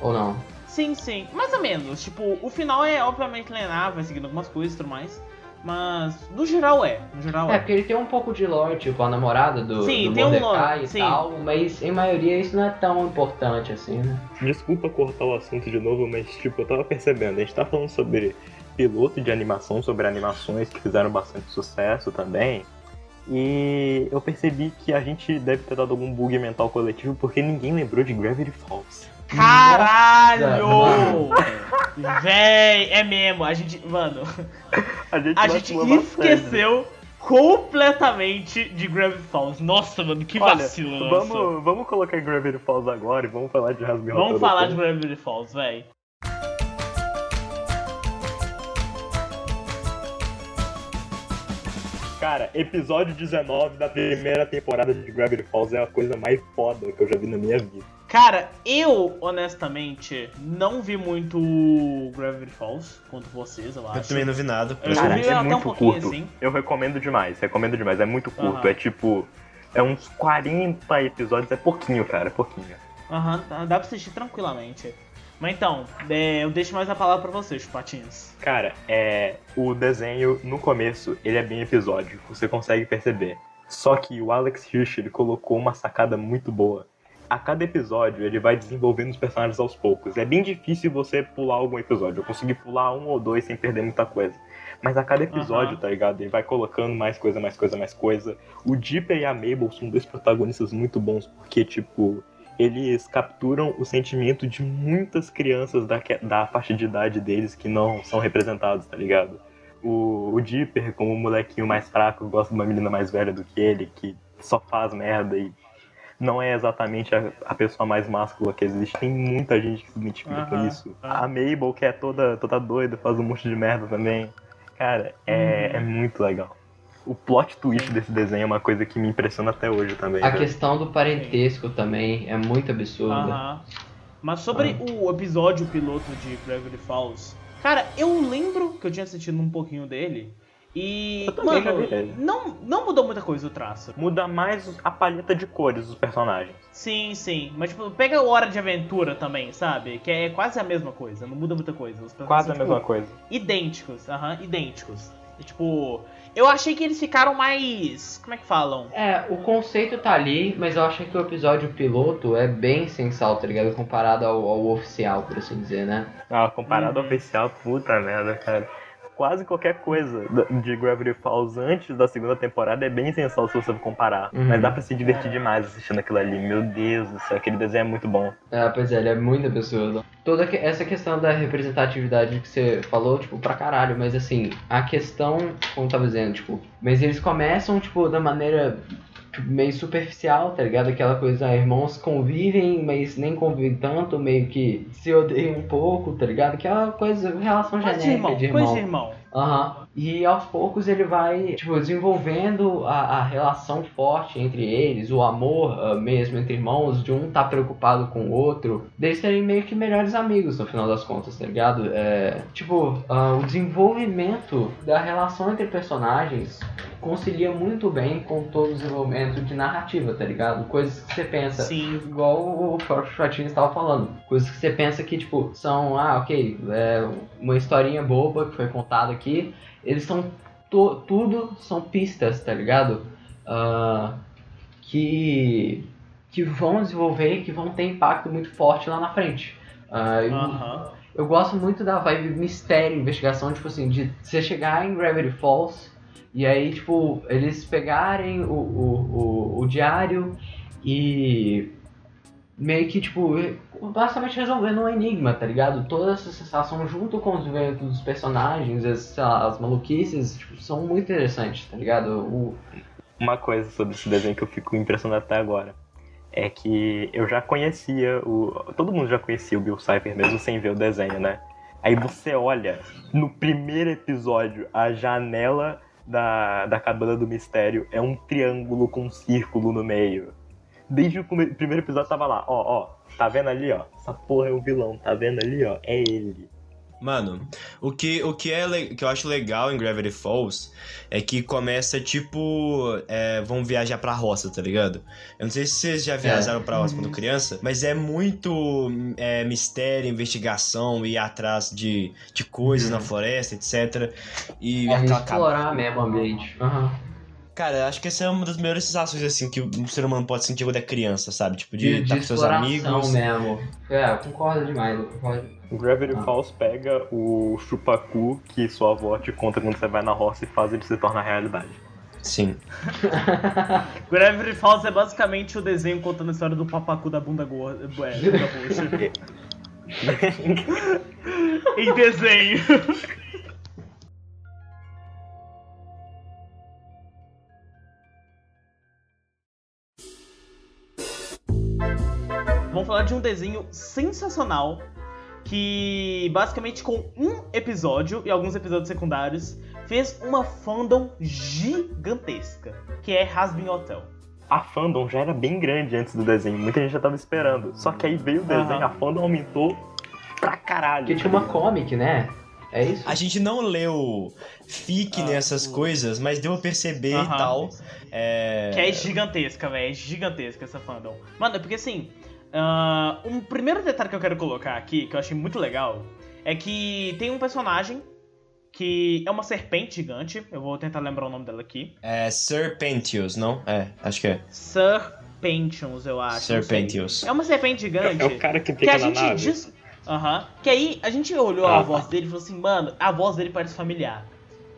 Ou não? Sim, sim. Mais ou menos. Tipo, o final é obviamente linear, vai seguindo algumas coisas e tudo mais. Mas no geral é. No geral É, é. porque ele tem um pouco de lore, tipo, a namorada do, Sim, do tem um Mordecai lore, e sim. tal, mas em maioria isso não é tão importante assim, né? Desculpa cortar o assunto de novo, mas tipo, eu tava percebendo, a gente tá falando sobre piloto de animação, sobre animações que fizeram bastante sucesso também. E eu percebi que a gente deve ter dado algum bug mental coletivo porque ninguém lembrou de Gravity Falls. Caralho! Nossa, Véi, é mesmo. A gente. Mano, A gente, a gente bastante. esqueceu completamente de Gravity Falls. Nossa, mano, que Olha, vacilo, nossa. vamos, vamos colocar Gravity Falls agora e vamos falar de Rasmi Vamos falar de Gravity Falls, véi. Cara, episódio 19 da primeira temporada de Gravity Falls é a coisa mais foda que eu já vi na minha vida. Cara, eu, honestamente, não vi muito Gravity Falls quanto vocês, eu acho. Eu também não vi nada. Eu Cara, vi é até um muito pouquinho, curto. assim. Eu recomendo demais, recomendo demais. É muito curto. Aham. É tipo. É uns 40 episódios, é pouquinho, cara, é pouquinho. Aham, tá- dá pra assistir tranquilamente. Mas então, é, eu deixo mais a palavra pra vocês, Patinhos. Cara, é. O desenho, no começo, ele é bem episódico, você consegue perceber. Só que o Alex Hirsch, ele colocou uma sacada muito boa. A cada episódio, ele vai desenvolvendo os personagens aos poucos. É bem difícil você pular algum episódio. Eu consegui pular um ou dois sem perder muita coisa. Mas a cada episódio, Aham. tá ligado? Ele vai colocando mais coisa, mais coisa, mais coisa. O Dipper e a Mabel são dois protagonistas muito bons, porque, tipo, eles capturam o sentimento de muitas crianças da, que- da faixa de idade deles que não são representados, tá ligado? O, o Dipper, como um molequinho mais fraco, gosta de uma menina mais velha do que ele, que só faz merda e não é exatamente a, a pessoa mais máscula que existe. Tem muita gente que se identifica com isso. A Mabel, que é toda, toda doida, faz um monte de merda também. Cara, é, Uhum. é muito legal. O plot twist desse desenho é uma coisa que me impressiona até hoje também. A velho. questão do parentesco também é muito absurda. Aham. Mas sobre Ah. o episódio piloto de Gravity Falls, cara, eu lembro que eu tinha assistido um pouquinho dele. E, mano, não, não mudou muita coisa o traço. Muda mais a paleta de cores dos personagens. Sim, sim. Mas, tipo, pega o Hora de Aventura também, sabe? Que é quase a mesma coisa, não muda muita coisa. Os personagens Quase a são, mesma tipo, coisa. idênticos, aham, idênticos. E, tipo, eu achei que eles ficaram mais. Como é que falam? É, o conceito tá ali, mas eu acho que o episódio piloto é bem sensal, tá ligado? Comparado ao, ao oficial, por assim dizer, né? Ah, comparado ao Uhum. oficial, puta merda, cara. Quase qualquer coisa de Gravity Falls antes da segunda temporada é bem sensual se você for comparar. Uhum. Mas dá pra se divertir demais assistindo aquilo ali. Meu Deus do céu, aquele desenho é muito bom. É, pois é, ele é muito absurdo. Toda que- essa questão da representatividade que você falou, tipo, pra caralho, mas assim, a questão, como eu tava dizendo, tipo, mas eles começam, tipo, da maneira meio superficial, tá ligado? Aquela coisa, ah, irmãos convivem, mas nem convivem tanto, meio que se odeiam um pouco, tá ligado? Aquela coisa, relação Coisa de genérica irmão, de coisa irmão. de irmão. Aham. E aos poucos ele vai tipo, desenvolvendo a, a relação forte entre eles, o amor uh, mesmo entre irmãos, de um tá preocupado com o outro, deles serem meio que melhores amigos no final das contas, tá ligado? É, tipo, uh, o desenvolvimento da relação entre personagens concilia muito bem com todo o desenvolvimento de narrativa, tá ligado? Coisas que você pensa, Sim. igual o Fratinho estava falando, coisas que você pensa que, tipo, são, ah, ok, é uma historinha boba que foi contada aqui, eles são, tudo são pistas, tá ligado? Uh, que, que vão desenvolver que vão ter impacto muito forte lá na frente. Uh, eu, Aham. eu gosto muito da vibe mistério, investigação, tipo assim, de você chegar em Gravity Falls e aí, tipo, eles pegarem o, o, o, o diário e meio que, tipo, basicamente resolvendo um enigma, tá ligado? Toda essa sensação junto com os eventos dos personagens, as, lá, as maluquices, tipo, são muito interessantes, tá ligado? O... Uma coisa sobre esse desenho que eu fico impressionado até agora é que eu já conhecia o. Todo mundo já conhecia o Bill Cipher mesmo sem ver o desenho, né? Aí você olha no primeiro episódio a janela da, da cabana do mistério é um triângulo com um círculo no meio. Desde o primeiro episódio tava lá, ó, ó, tá vendo ali, ó? Essa porra é o vilão, tá vendo ali, ó? É ele. Mano, o que, o que, é que eu acho legal em Gravity Falls é que começa tipo. É, vão viajar pra roça, tá ligado? Eu não sei se vocês já viajaram é. pra roça quando uhum. criança, mas é muito é, mistério, investigação, ir atrás de, de coisas uhum. na floresta, etc. E é, explorar mesmo o ambiente. Uhum. Cara, acho que essa é uma das melhores sensações, assim, que o ser humano pode sentir quando é criança, sabe? Tipo, de, de estar com seus amigos. mesmo. É, eu concordo demais. Eu concordo. O Gravity ah. Falls pega o chupacu que sua avó te conta quando você vai na roça e faz ele se tornar realidade. Sim. Gravity Falls é basicamente o desenho contando a história do papacu da bunda gorda. É, bunda roxa. em desenho. Vamos falar de um desenho sensacional que basicamente com um episódio e alguns episódios secundários fez uma fandom gigantesca, que é Hasbin Hotel. A fandom já era bem grande antes do desenho, muita gente já tava esperando. Só que aí veio o desenho, uhum. a fandom aumentou pra caralho. Que tinha uma comic, né? É isso? A gente não leu fic ah, nessas coisas, mas deu a perceber uhum. e tal. É... Que é gigantesca, velho. É gigantesca essa fandom. Mano, é porque assim, Uh, um primeiro detalhe que eu quero colocar aqui, que eu achei muito legal, é que tem um personagem que é uma serpente gigante. Eu vou tentar lembrar o nome dela aqui. É Serpentius, não? É, acho que é. Serpentius, eu acho. Serpentius. É uma serpente gigante. É, o cara que fica que a gente nave. Diz... Uhum. Que aí a gente olhou ah, a voz dele e falou assim, mano, a voz dele parece familiar.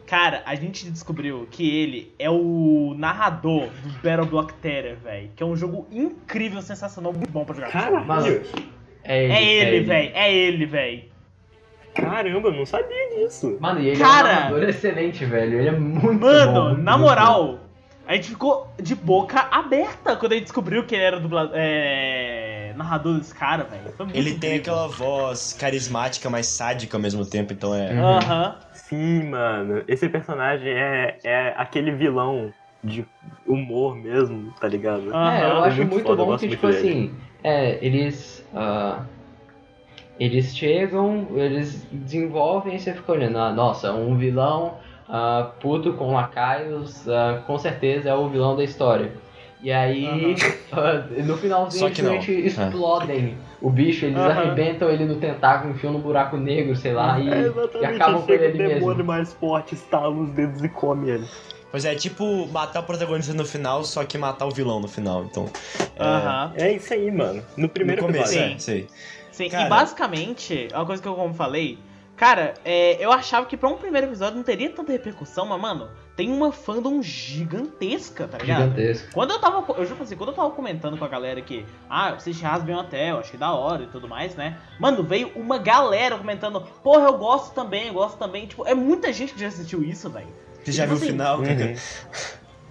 Cara, a gente descobriu que ele é o narrador do Battle Block Terror, velho. Que é um jogo incrível, sensacional, muito bom pra jogar. Caralho! É ele, é ele, velho. É ele, velho. Caramba, eu não sabia disso. Mano, e ele Cara, é um narrador excelente, velho. Ele é muito Mano, bom, na moral, a gente ficou de boca aberta quando a gente descobriu que ele era dublador. É, narrador desse cara, velho. Ele incrível. tem aquela voz carismática, mas sádica ao mesmo tempo, então é. Aham. Uhum. Sim, mano. Esse personagem é, é aquele vilão de humor mesmo, tá ligado? É, eu acho muito, muito bom que, tipo assim, é, eles. Uh, eles chegam, eles desenvolvem e você fica olhando, ah, nossa, um vilão uh, puto com lacaios, uh, com certeza é o vilão da história. E aí, uhum. no finalzinho, eles é. explodem o bicho, eles uhum. arrebentam ele no tentáculo, enfiam no buraco negro, sei lá, e, é e acabam com ele ali mesmo. O demônio mais forte estala os dedos e come ele. Pois é, tipo matar o protagonista no final, só que matar o vilão no final, então... É, uhum. é isso aí, mano. No primeiro no começo, episódio. É, sei. Sim, Cara... e basicamente, uma coisa que eu como falei, Cara, é, eu achava que pra um primeiro episódio não teria tanta repercussão, mas, mano, tem uma fandom gigantesca, tá ligado? Gigantesca. Quando eu tava. Eu juro assim, quando eu tava comentando com a galera que, ah, eu assisti Rasbem Hotel, achei da hora e tudo mais, né? Mano, veio uma galera comentando, porra, eu gosto também, eu gosto também. Tipo, é muita gente que já assistiu isso, velho. Você já tipo, viu assim, o final? Uhum.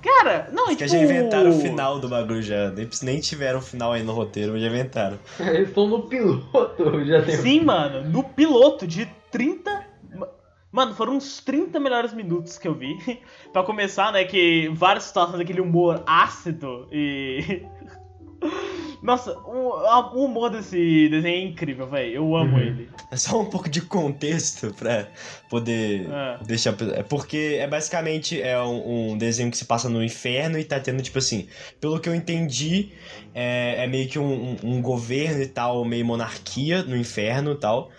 Cara, não, Os tipo... já inventaram o final do bagulho já. Nem tiveram o final aí no roteiro, mas já inventaram. Eles estão no piloto, já tem. Sim, mano, no piloto de 30 Mano, foram uns 30 melhores minutos que eu vi. pra começar, né, que várias situações daquele humor ácido e. Nossa, o, o, humor desse desenho é incrível, velho. Eu amo uhum. ele. É só um pouco de contexto pra poder é. deixar. É porque é basicamente é um, um, desenho que se passa no inferno e tá tendo, tipo assim, pelo que eu entendi, é, é meio que um, um, um, governo e tal, meio monarquia no inferno e tal.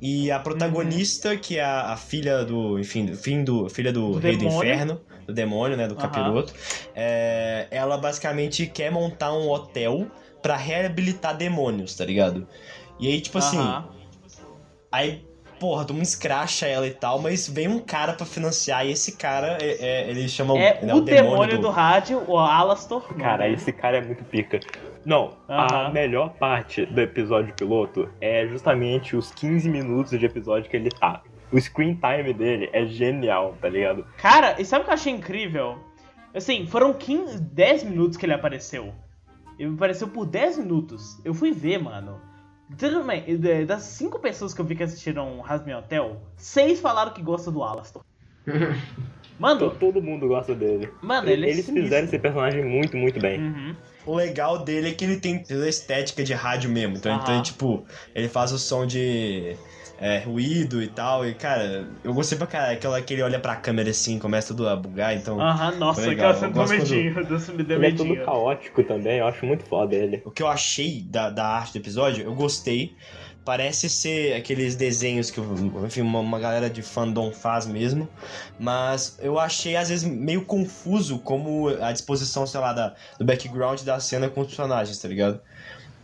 E a protagonista, uhum. que é a, a, filha do. Enfim, fim do, filha do, do rei demônio. do inferno do demônio, né, do capiroto, é, ela basicamente quer montar um hotel para reabilitar demônios, tá ligado? E aí, tipo assim. Aí, porra, todo mundo escracha ela e tal, mas vem um cara para financiar e esse cara, é, é, ele chama. É, ele é o, demônio, demônio do... do... rádio, o Alastor. Cara, esse cara é muito pica. Não, a melhor parte do episódio piloto é justamente os 15 minutos de episódio que ele tá. O screen time dele é genial, tá ligado? Cara, e sabe o que eu achei incrível? Assim, foram 15, 10 minutos que ele apareceu. Ele apareceu por 10 minutos. Eu fui ver, mano. Tudo bem, das 5 pessoas que eu vi que assistiram Rasmin Hotel, 6 falaram que gostam do Alastor. Mano. Todo mundo gosta dele. Mano, ele é Eles sinistro. fizeram esse personagem muito, muito bem. Uhum. O legal dele é que ele tem a estética de rádio mesmo. Então, uhum. então, tipo, ele faz o som de é, ruído e tal. E, cara, eu gostei pra caralho. Aquela que ele olha pra câmera assim, começa tudo a bugar, então. Aham, nossa, aquela cena do medinho, quando... Ele é todo caótico também, eu acho muito foda ele. O que eu achei da, da arte do episódio, eu gostei. Parece ser aqueles desenhos que, enfim, uma, uma galera de fandom faz mesmo. Mas eu achei, às vezes, meio confuso como a disposição, sei lá, da, do background da cena com os personagens, tá ligado?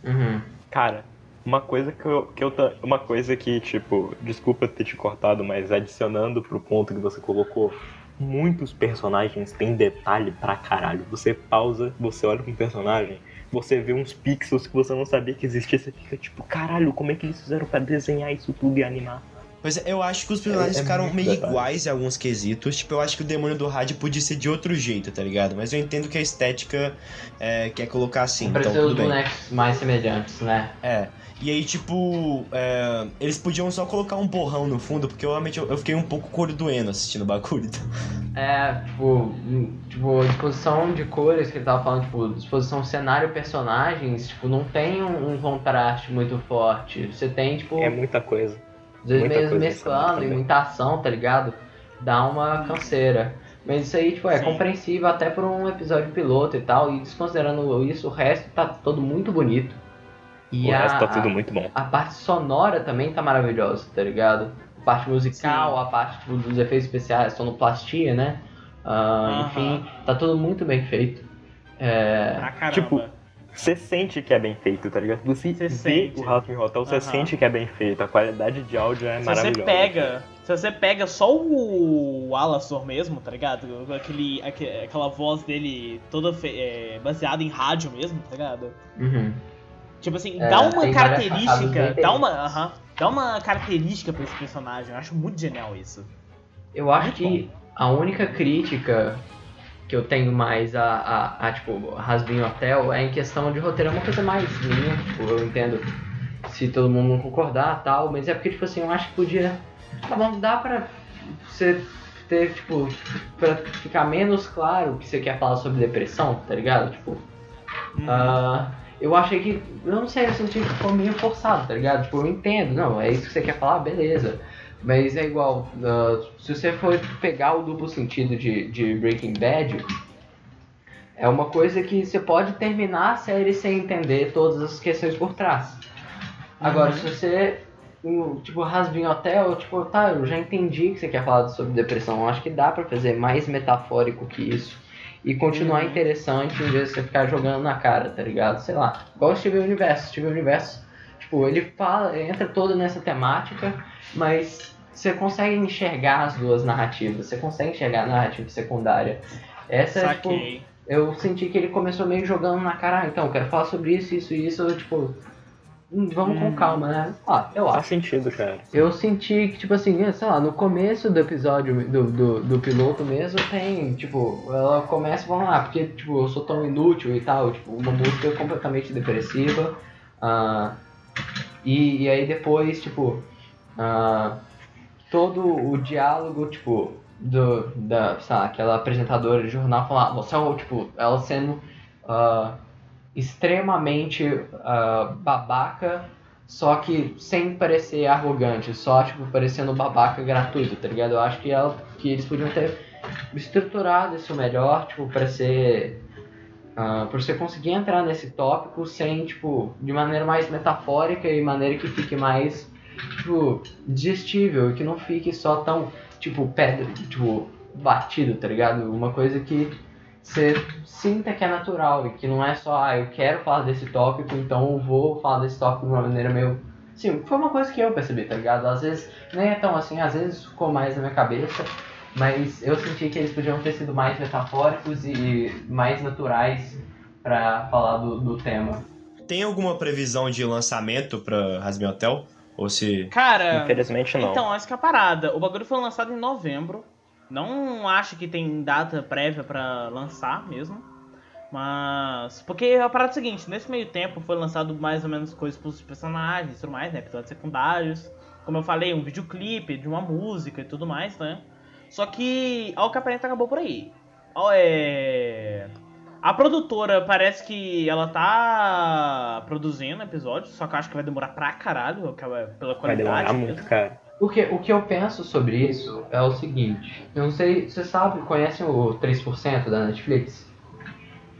Uhum. Cara, uma coisa que eu, que eu. Uma coisa que, tipo, desculpa ter te cortado, mas adicionando pro ponto que você colocou, muitos personagens têm detalhe pra caralho. Você pausa, você olha pra um personagem, você vê uns pixels que você não sabia que existia, você fica tipo, caralho, como é que eles fizeram para desenhar isso tudo e animar? Pois é, eu acho que os personagens é, é ficaram meio detalhe. iguais em alguns quesitos. Tipo, eu acho que o demônio do rádio podia ser de outro jeito, tá ligado? Mas eu entendo que a estética é, quer colocar assim. Então, tudo os bem. bonecos mais semelhantes, né? É. E aí, tipo, é, eles podiam só colocar um borrão no fundo, porque eu realmente eu, eu fiquei um pouco cor doendo assistindo o bagulho. Então. É, tipo, tipo, disposição de cores que ele tava falando, tipo, disposição cenário personagens, tipo, não tem um, um contraste muito forte. Você tem, tipo. É muita coisa. Às vezes mesmo mesclando e muita ação, tá ligado? Dá uma canseira. Mas isso aí, tipo, é Sim. compreensível até por um episódio piloto e tal. E desconsiderando isso, o resto tá todo muito bonito. E o a, resto tá tudo muito bom. A parte sonora também tá maravilhosa, tá ligado? A parte musical, Sim. a parte tipo, dos efeitos especiais, sonoplastia, né? Uh, uh -huh. Enfim, tá tudo muito bem feito. É... Ah, tipo, você sente que é bem feito, tá ligado? Você, você vê sente. o House Hotel, você uh -huh. sente que é bem feito. A qualidade de áudio é se maravilhosa. Você pega, se você pega só o Alastor mesmo, tá ligado? Aquele, aquela voz dele toda é, baseada em rádio mesmo, tá ligado? Uhum. Tipo assim, é, dá uma característica. Dá uma, uh -huh, dá uma característica pra esse personagem. Eu acho muito genial isso. Eu acho muito que bom. a única crítica que eu tenho mais a, a, a tipo, Rasbin Hotel é em questão de roteiro. É uma coisa mais minha, tipo, eu entendo se todo mundo não concordar tal, mas é porque, tipo assim, eu acho que podia. Tá bom, dá pra você ter, tipo, pra ficar menos claro que você quer falar sobre depressão, tá ligado? Tipo. Uhum. Uh, eu achei que. Eu não sei, eu senti que foi meio forçado, tá ligado? Tipo, eu entendo, não, é isso que você quer falar, beleza. Mas é igual, uh, se você for pegar o duplo sentido de, de Breaking Bad, é uma coisa que você pode terminar a série sem entender todas as questões por trás. Agora, uhum. se você, tipo, Rasbin Hotel, tipo, tá, eu já entendi que você quer falar sobre depressão, eu acho que dá pra fazer mais metafórico que isso e continuar uhum. interessante em vez de você ficar jogando na cara, tá ligado? Sei lá. Igual o Steven Universo. Steven Universo, tipo, ele fala, entra todo nessa temática, mas você consegue enxergar as duas narrativas, você consegue enxergar a narrativa secundária. Essa é, tipo, eu senti que ele começou meio jogando na cara, ah, então, eu quero falar sobre isso, isso e isso, tipo, Hum, vamos hum. com calma, né? Ah, eu Faz acho. sentido, cara. Eu senti que, tipo assim, sei lá, no começo do episódio do, do, do piloto mesmo tem, tipo, ela começa vamos lá, porque, tipo, eu sou tão inútil e tal, tipo, uma música completamente todo o diálogo, tipo, do, da, sei lá, aquela apresentadora de jornal falar, você é tipo, ela sendo uh, extremamente uh, babaca, só que sem parecer arrogante, só, tipo, parecendo babaca gratuito, tá ligado? Eu acho que, ela, que eles podiam ter estruturado isso melhor, tipo, pra ser... Uh, você conseguir entrar nesse tópico sem, tipo, de maneira mais metafórica e maneira que fique mais, tipo, digestível e que não fique só tão tipo, pedra, tipo, batido, tá ligado? Uma coisa que você sinta que é natural e que não é só, ah, eu quero falar desse tópico, então eu vou falar desse tópico de uma maneira meio. Sim, foi uma coisa que eu percebi, tá ligado? Às vezes nem é tão assim, às vezes ficou mais na minha cabeça, mas eu senti que eles podiam ter sido mais metafóricos e mais naturais para falar do, do tema. Tem alguma previsão de lançamento para Rasmin Hotel? Ou se. Cara. Infelizmente não. Então, essa que é a parada. O bagulho foi lançado em novembro. Não acho que tem data prévia para lançar mesmo. Mas. Porque a parada é a seguinte: nesse meio tempo foi lançado mais ou menos coisas pros personagens e tudo mais, né? Episódios secundários. Como eu falei, um videoclipe de uma música e tudo mais, né? Só que a Alcaparenta acabou por aí. É. A produtora parece que ela tá produzindo episódios, só que eu acho que vai demorar pra caralho, é pela qualidade. Vai demorar mesmo. muito, cara. Porque o que eu penso sobre isso é o seguinte, eu não sei, você sabe, conhecem o 3% da Netflix?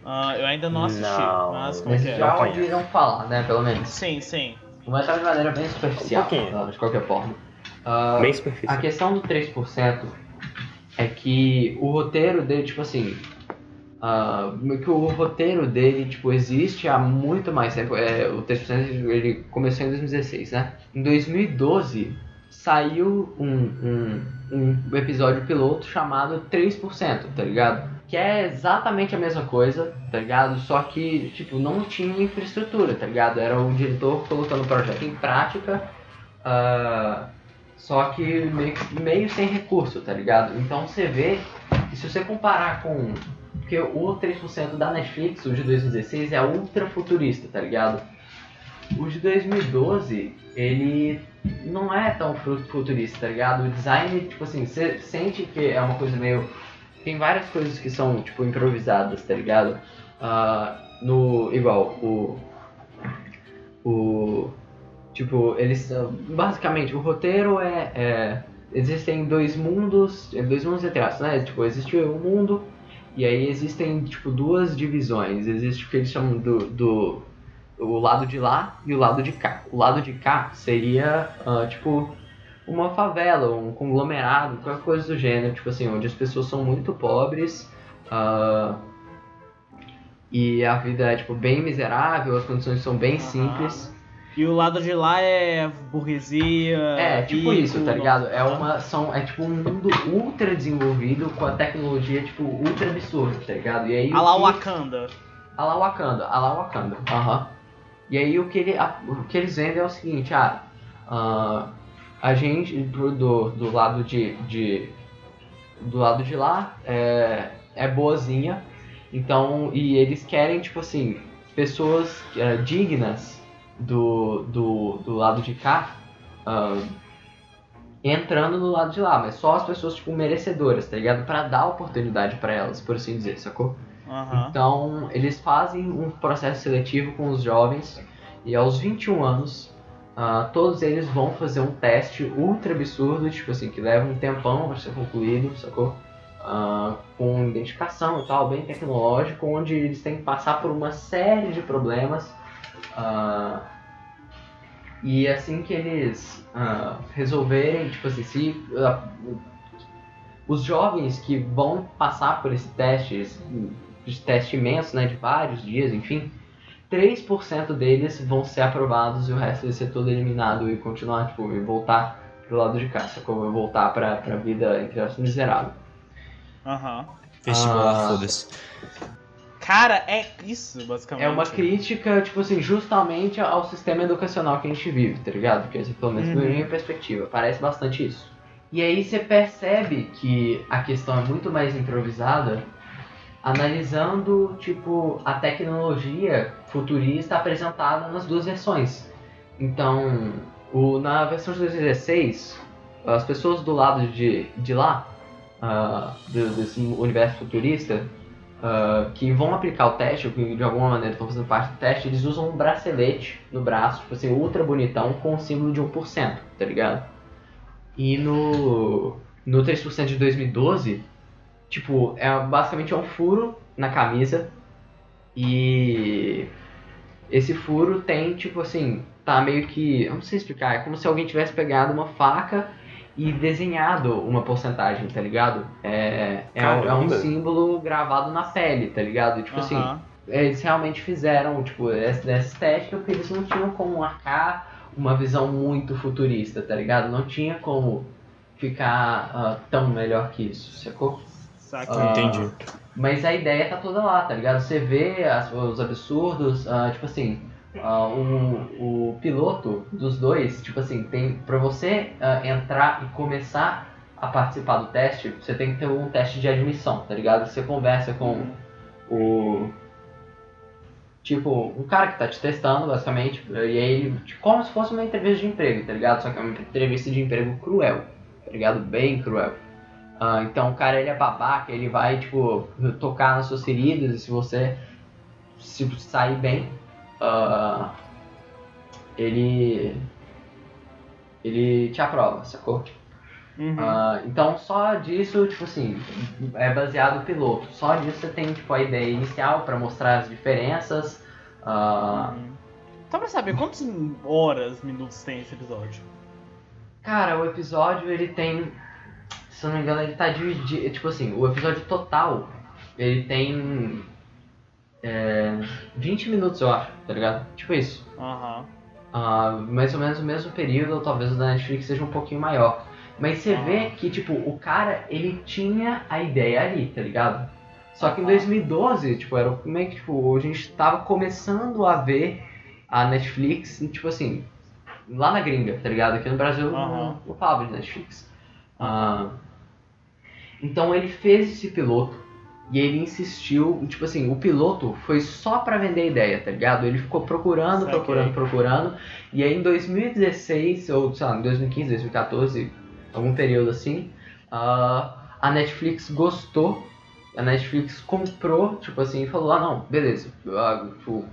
Uh, eu ainda não assisti, não, mas como mas é? já ouviram falar, né, pelo menos? Sim, sim. Mas de maneira bem superficial, um de qualquer forma. Uh, bem superficial. A questão do 3% é que o roteiro dele, tipo assim, Uh, que o roteiro dele, tipo, existe há muito mais tempo. É, o 3% ele começou em 2016, né? Em 2012 saiu um, um, um episódio piloto chamado 3%, tá ligado? Que é exatamente a mesma coisa, tá ligado? Só que, tipo, não tinha infraestrutura, tá ligado? Era o diretor colocando o projeto em prática, uh, só que meio, meio sem recurso, tá ligado? Então você vê, se você comparar com porque o 3% da Netflix, o de 2016, é ultra futurista, tá ligado? O de 2012, ele não é tão futurista, tá ligado? O design, tipo assim, você sente que é uma coisa meio. Tem várias coisas que são, tipo, improvisadas, tá ligado? Uh, no. Igual, o. O. Tipo, eles. Basicamente, o roteiro é. é existem dois mundos. Dois mundos entre aspas, né? Tipo, existe um mundo e aí existem, tipo, duas divisões. Existe o que eles chamam do, do o lado de lá e o lado de cá. O lado de cá seria, uh, tipo, uma favela, um conglomerado, qualquer coisa do gênero, tipo assim, onde as pessoas são muito pobres uh, e a vida é, tipo, bem miserável, as condições são bem uhum. simples. E o lado de lá é burguesia. É, tipo rico, isso, tá ligado? É uma. São, é tipo um mundo ultra desenvolvido com a tecnologia, tipo, ultra absurda, tá ligado? E aí. A lá Wakanda. A lá Wakanda, a lá Wakanda. Aham. Uhum. E aí o que, ele, a, o que eles vendem é o seguinte, ah, uh, a gente do, do lado de, de. Do lado de lá é, é boazinha. Então, e eles querem, tipo assim, pessoas uh, dignas do, do, do lado de cá uh, entrando no lado de lá, mas só as pessoas, tipo, merecedoras, tá ligado? Pra dar oportunidade para elas, por assim dizer, sacou? Uhum. Então, eles fazem um processo seletivo com os jovens e aos 21 anos, uh, todos eles vão fazer um teste ultra absurdo, tipo assim, que leva um tempão para ser concluído, sacou? Uh, com identificação e tal, bem tecnológico, onde eles têm que passar por uma série de problemas Uh, e assim que eles resolverem, tipo assim, se os jovens que vão passar por esse teste, esse teste imenso, né, de vários dias, enfim, 3% deles vão ser aprovados e o resto vai ser todo eliminado e continuar, tipo, e voltar pro lado de cá, como voltar pra, pra vida, entre aspas, miserável. Aham. Uhum. Vestibular, foda-se. Cara, é isso, basicamente. É uma crítica, tipo assim, justamente ao sistema educacional que a gente vive, tá ligado? Porque, assim, pelo menos, uhum. minha perspectiva, parece bastante isso. E aí você percebe que a questão é muito mais improvisada analisando, tipo, a tecnologia futurista apresentada nas duas versões. Então, o, na versão de 2016, as pessoas do lado de, de lá, uh, desse universo futurista, uh, que vão aplicar o teste, ou que de alguma maneira estão fazendo parte do teste, eles usam um bracelete no braço, tipo assim, ultra bonitão, com o símbolo de 1%, tá ligado? E no, no 3% de 2012, tipo, é basicamente é um furo na camisa e esse furo tem, tipo assim, tá meio que. Eu não sei explicar, é como se alguém tivesse pegado uma faca e desenhado uma porcentagem, tá ligado? É, é, é um símbolo gravado na pele, tá ligado? Tipo assim, eles realmente fizeram, tipo, essa, essa estética porque eles não tinham como marcar uma visão muito futurista, tá ligado? Não tinha como ficar uh, tão melhor que isso, sacou? Saca. Uh, Entendi. Mas a ideia tá toda lá, tá ligado? Você vê as, os absurdos, uh, tipo assim, uh, o, o piloto dos dois, tipo assim, tem para você uh, entrar e começar a participar do teste, você tem que ter um teste de admissão, tá ligado? Você conversa com o tipo, um cara que tá te testando, basicamente, e aí ele, como se fosse uma entrevista de emprego, tá ligado? Só que é uma entrevista de emprego cruel, tá ligado? Bem cruel. Uh, então o cara ele é babaca, ele vai, tipo, tocar nas suas feridas e se você se sair bem, uh, ele ele te aprova, sacou? Uhum. Uh, então só disso, tipo assim, é baseado no piloto. Só disso você tem tipo a ideia inicial para mostrar as diferenças. Uh... Uhum. Só pra saber quantas horas, minutos tem esse episódio? Cara, o episódio ele tem, se eu não me engano, ele tá dividido, tipo assim, o episódio total ele tem é, 20 minutos, eu acho, tá ligado? Tipo isso. Aham. Uhum. Uh, mais ou menos o mesmo período, ou talvez o da Netflix seja um pouquinho maior. Mas você uhum. vê que, tipo, o cara, ele tinha a ideia ali, tá ligado? Só que em 2012, tipo, era meio que, tipo, a gente tava começando a ver a Netflix, tipo assim, lá na gringa, tá ligado? Aqui no Brasil uhum. não, não falava de Netflix. Uh, então ele fez esse piloto e ele insistiu, tipo assim, o piloto foi só para vender ideia, tá ligado? Ele ficou procurando, Saquei. procurando, procurando. E aí em 2016, ou sei lá, em 2015, 2014, algum período assim, uh, a Netflix gostou. A Netflix comprou, tipo assim, e falou: ah, não, beleza, uh, tipo, uh,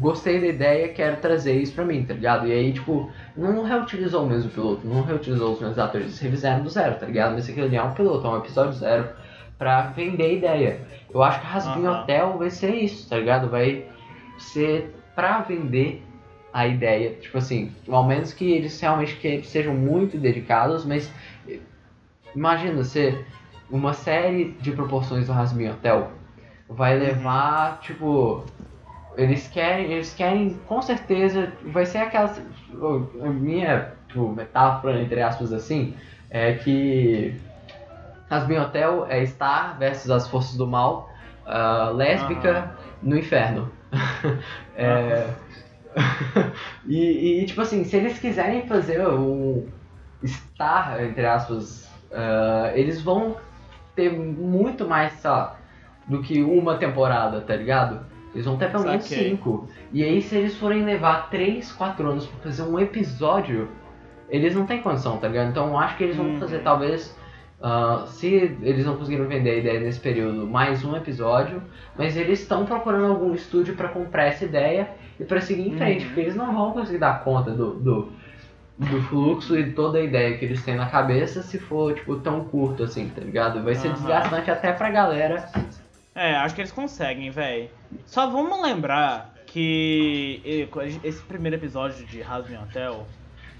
gostei da ideia, quero trazer isso pra mim, tá ligado? E aí, tipo, não reutilizou o mesmo piloto, não reutilizou os mesmos atores, eles revisaram do zero, tá ligado? Mas aquilo ali é um piloto, é um episódio zero para vender a ideia. Eu acho que Rasbin uhum. Hotel vai ser isso, tá ligado? Vai ser para vender a ideia. Tipo assim, ao menos que eles realmente que eles sejam muito dedicados, mas imagina ser uma série de proporções do Rasmin Hotel vai uhum. levar, tipo, eles querem, eles querem com certeza, vai ser aquela a minha tipo, metáfora entre aspas assim, é que Rasbin Hotel é Star versus as forças do mal, uh, lésbica no inferno. é... e, e, tipo assim, se eles quiserem fazer um Star, entre aspas, uh, eles vão ter muito mais, sei lá, do que uma temporada, tá ligado? Eles vão ter pelo menos cinco. E aí, se eles forem levar 3, 4 anos pra fazer um episódio, eles não têm condição, tá ligado? Então eu acho que eles vão uhum. fazer talvez Uh, se eles não conseguiram vender a ideia nesse período, mais um episódio, mas eles estão procurando algum estúdio para comprar essa ideia e para seguir em frente, uhum. porque eles não vão conseguir dar conta do, do, do, fluxo e toda a ideia que eles têm na cabeça se for tipo tão curto assim, tá ligado? Vai ser uhum. desgastante até pra galera. É, acho que eles conseguem, velho. Só vamos lembrar que esse primeiro episódio de Hasbin Hotel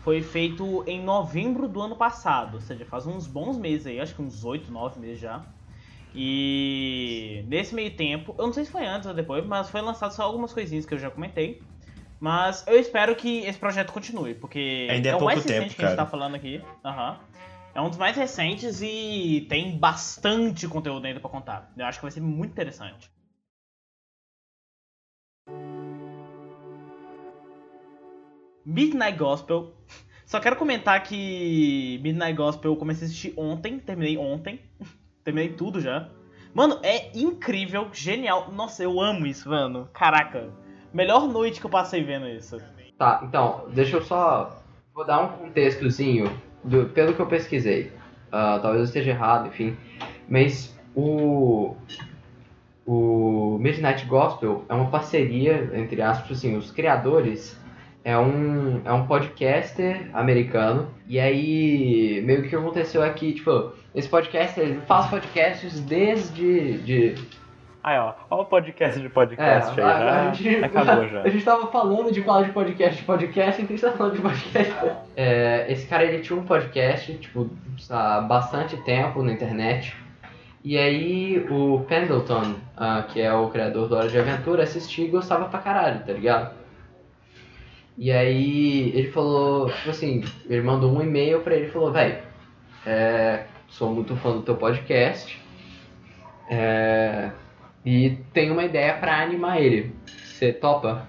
foi feito em novembro do ano passado, ou seja, faz uns bons meses aí, acho que uns 8, 9 meses já. E nesse meio tempo, eu não sei se foi antes ou depois, mas foi lançado só algumas coisinhas que eu já comentei. Mas eu espero que esse projeto continue, porque Ainda é, é o mais recente tempo, que a gente tá falando aqui. Uhum. É um dos mais recentes e tem bastante conteúdo ainda para contar. Eu acho que vai ser muito interessante. Midnight Gospel. Só quero comentar que Midnight Gospel eu comecei a assistir ontem, terminei ontem. terminei tudo já. Mano, é incrível, genial. Nossa, eu amo isso, mano. Caraca. Melhor noite que eu passei vendo isso. Tá, então, deixa eu só. Vou dar um contextozinho do, pelo que eu pesquisei, uh, talvez eu esteja errado, enfim, mas o o Midnight Gospel é uma parceria entre aspas assim, os criadores é um, é um podcaster americano. E aí, meio que o que aconteceu aqui, tipo, esse podcaster, ele faz podcasts desde. De... Aí, ó, olha o podcast de podcast é, aí, né? A gente, Acabou já. A gente tava falando de falar de podcast de podcast, então a gente tá falando de podcast. É, esse cara, ele tinha um podcast, tipo, há bastante tempo na internet. E aí, o Pendleton, uh, que é o criador do Hora de Aventura, assistia e gostava pra caralho, tá ligado? E aí ele falou, tipo assim, ele mandou um e-mail pra ele e falou, velho, é, sou muito fã do teu podcast é, e tenho uma ideia pra animar ele. Você topa?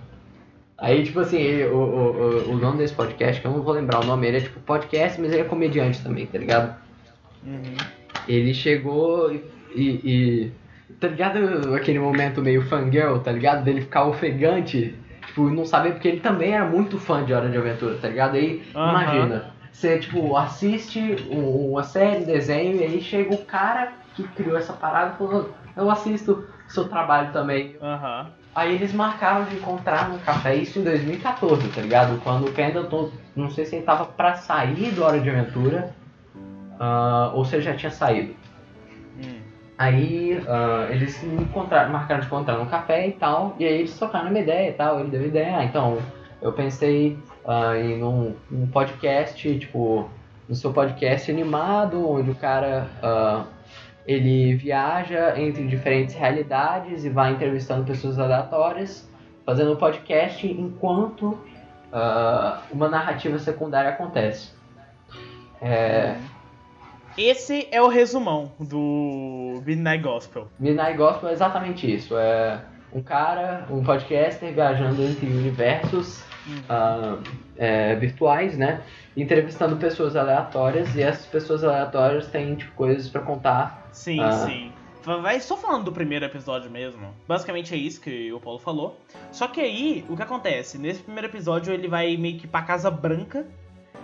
Aí, tipo assim, ele, o, o, o nome desse podcast, que eu não vou lembrar o nome, ele é tipo podcast, mas ele é comediante também, tá ligado? Uhum. Ele chegou e, e, e, Tá ligado aquele momento meio fangirl, tá ligado? Dele ficar ofegante tipo, não saber, porque ele também era muito fã de Hora de Aventura, tá ligado? Aí, uhum. imagina, você, tipo, assiste uma série, desenho, e aí chega o cara que criou essa parada e falou, eu assisto seu trabalho também. Uhum. Aí eles marcaram de encontrar no café, isso em 2014, tá ligado? Quando o Pendleton, não sei se ele tava pra sair do Hora de Aventura, uh, ou se ele já tinha saído. Aí uh, eles encontraram, marcaram de encontrar no café e tal, e aí eles tocaram uma ideia e tal, ele deu ideia, ah, então eu pensei uh, em um, um, podcast, tipo, no seu podcast animado, onde o cara ele viaja entre diferentes realidades e vai entrevistando pessoas aleatórias, fazendo um podcast enquanto uma narrativa secundária acontece. É, esse é o resumão do Midnight Gospel. Midnight Gospel é exatamente isso. É um cara, um podcaster viajando entre universos uh, é, virtuais, né? Entrevistando pessoas aleatórias e essas pessoas aleatórias têm tipo, coisas para contar. Sim, uh, sim. Vai só falando do primeiro episódio mesmo. Basicamente é isso que o Paulo falou. Só que aí, o que acontece? Nesse primeiro episódio ele vai meio que pra Casa Branca